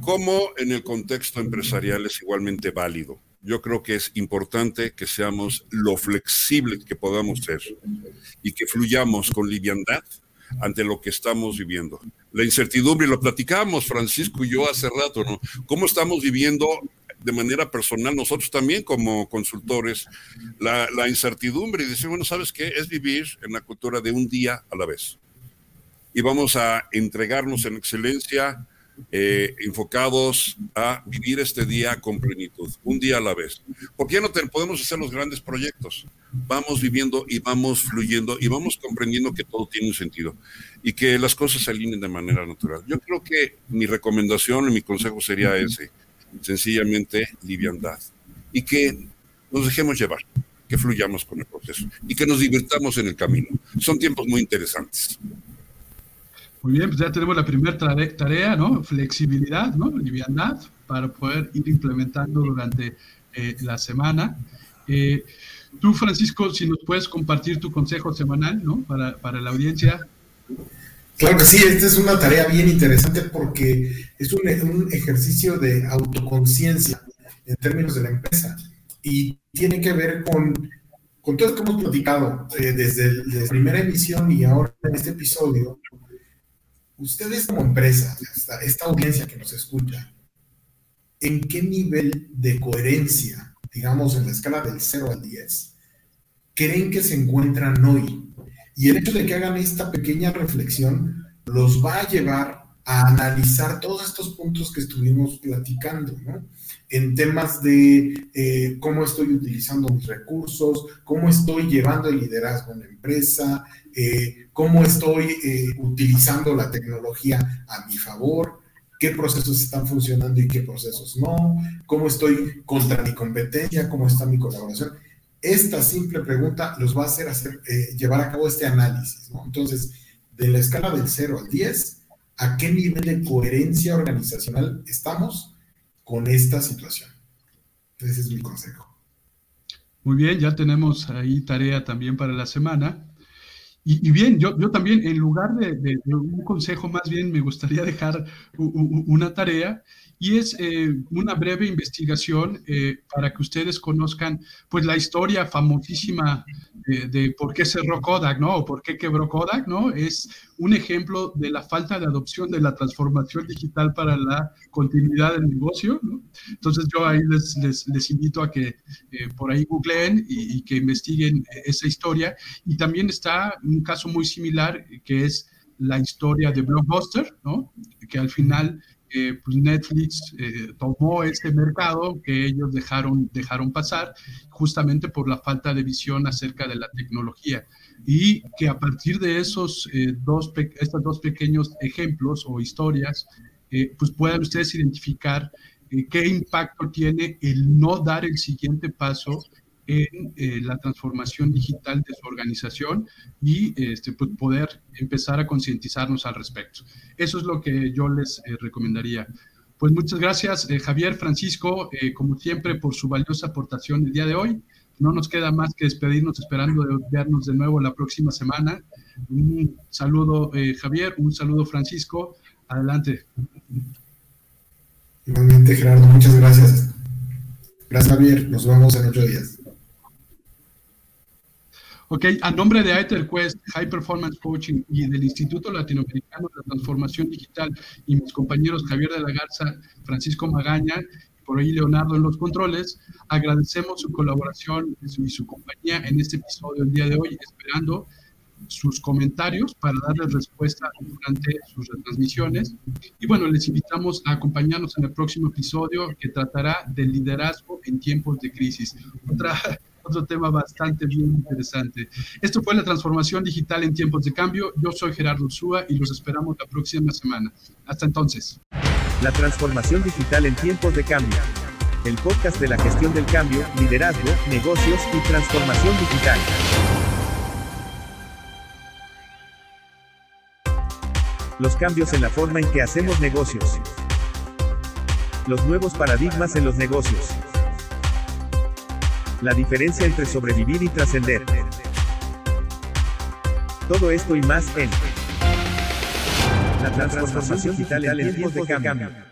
como en el contexto empresarial, es igualmente válido. Yo creo que es importante que seamos lo flexible que podamos ser y que fluyamos con liviandad ante lo que estamos viviendo. La incertidumbre, lo platicábamos Francisco y yo hace rato, ¿no? ¿Cómo estamos viviendo de manera personal, nosotros también como consultores, la, incertidumbre y decir, bueno, ¿sabes qué? Es vivir en la cultura de un día a la vez. Y vamos a entregarnos en excelencia, eh, enfocados a vivir este día con plenitud, un día a la vez. Porque ya no podemos hacer los grandes proyectos. Vamos viviendo y vamos fluyendo y vamos comprendiendo que todo tiene un sentido y que las cosas se alineen de manera natural. Yo creo que mi recomendación y mi consejo sería ese sencillamente liviandad. Y que nos dejemos llevar, que fluyamos con el proceso y que nos divirtamos en el camino. Son tiempos muy interesantes. Muy bien, pues ya tenemos la primera tarea, ¿no? Flexibilidad, ¿no? Liviandad, para poder ir implementando durante eh, la semana. Eh, tú, Francisco, si nos puedes compartir tu consejo semanal, ¿no? Para, para la audiencia. Claro que sí, esta es una tarea bien interesante porque es un, ejercicio de autoconciencia en términos de la empresa y tiene que ver con, con todo lo que hemos platicado eh, desde, la primera emisión y ahora en este episodio. Ustedes como empresa, esta, esta audiencia que nos escucha, ¿en qué nivel de coherencia, digamos en la escala del 0 al 10, creen que se encuentran hoy? Y el hecho de que hagan esta pequeña reflexión los va a llevar a analizar todos estos puntos que estuvimos platicando, ¿no? En temas de eh, cómo estoy utilizando mis recursos, cómo estoy llevando el liderazgo en la empresa, eh, cómo estoy eh, utilizando la tecnología a mi favor, qué procesos están funcionando y qué procesos no, cómo estoy contra mi competencia, cómo está mi colaboración. Esta simple pregunta los va a hacer, hacer llevar a cabo este análisis. Entonces, de la escala del 0 al 10, a qué nivel de coherencia organizacional estamos con esta situación. Ese es mi consejo. Muy bien, ya tenemos ahí tarea también para la semana. Y, bien, yo, yo también, en lugar de, un consejo, más bien me gustaría dejar una tarea y es eh, una breve investigación eh, para que ustedes conozcan pues la historia famosísima de, por qué cerró Kodak, ¿no? O por qué quebró Kodak, ¿no? Es un ejemplo de la falta de adopción de la transformación digital para la continuidad del negocio, ¿no? Entonces yo ahí les, les, les invito a que eh, por ahí googleen y, y que investiguen esa historia. Y también está un caso muy similar que es la historia de Blockbuster, ¿no? Que al final pues Netflix eh, tomó ese mercado que ellos dejaron, dejaron pasar justamente por la falta de visión acerca de la tecnología. Y que a partir de esos eh, dos, estos dos pequeños ejemplos o historias, eh, pues puedan ustedes identificar qué impacto tiene el no dar el siguiente paso en eh, la transformación digital de su organización y este, pues, poder empezar a concientizarnos al respecto. Eso es lo que yo les eh, recomendaría. Pues muchas gracias, eh, Javier, Francisco, como siempre, por su valiosa aportación el día de hoy. No nos queda más que despedirnos esperando de vernos de nuevo la próxima semana. Un saludo, Javier, un saludo, Francisco. Adelante. Igualmente, Gerardo, muchas gracias. Gracias, Javier. Nos vemos en ocho días. Ok, a nombre de Quest, High Performance Coaching y del Instituto Latinoamericano de Transformación Digital y mis compañeros Javier de la Garza, Francisco Magaña y por ahí Leonardo en los controles, agradecemos su colaboración y su compañía en este episodio el día de hoy, esperando sus comentarios para darles respuesta durante sus retransmisiones. Y bueno, les invitamos a acompañarnos en el próximo episodio que tratará del liderazgo en tiempos de crisis. Otra otro tema bastante bien interesante. Esto fue la transformación digital en tiempos de cambio. Yo soy Gerardo Ursúa y los esperamos la próxima semana. Hasta entonces. La transformación digital en tiempos de cambio. El podcast de la gestión del cambio, liderazgo, negocios y transformación digital. Los cambios en la forma en que hacemos negocios. Los nuevos paradigmas en los negocios. La diferencia entre sobrevivir y trascender. Todo esto y más en la transformación digital en tiempos de cambio.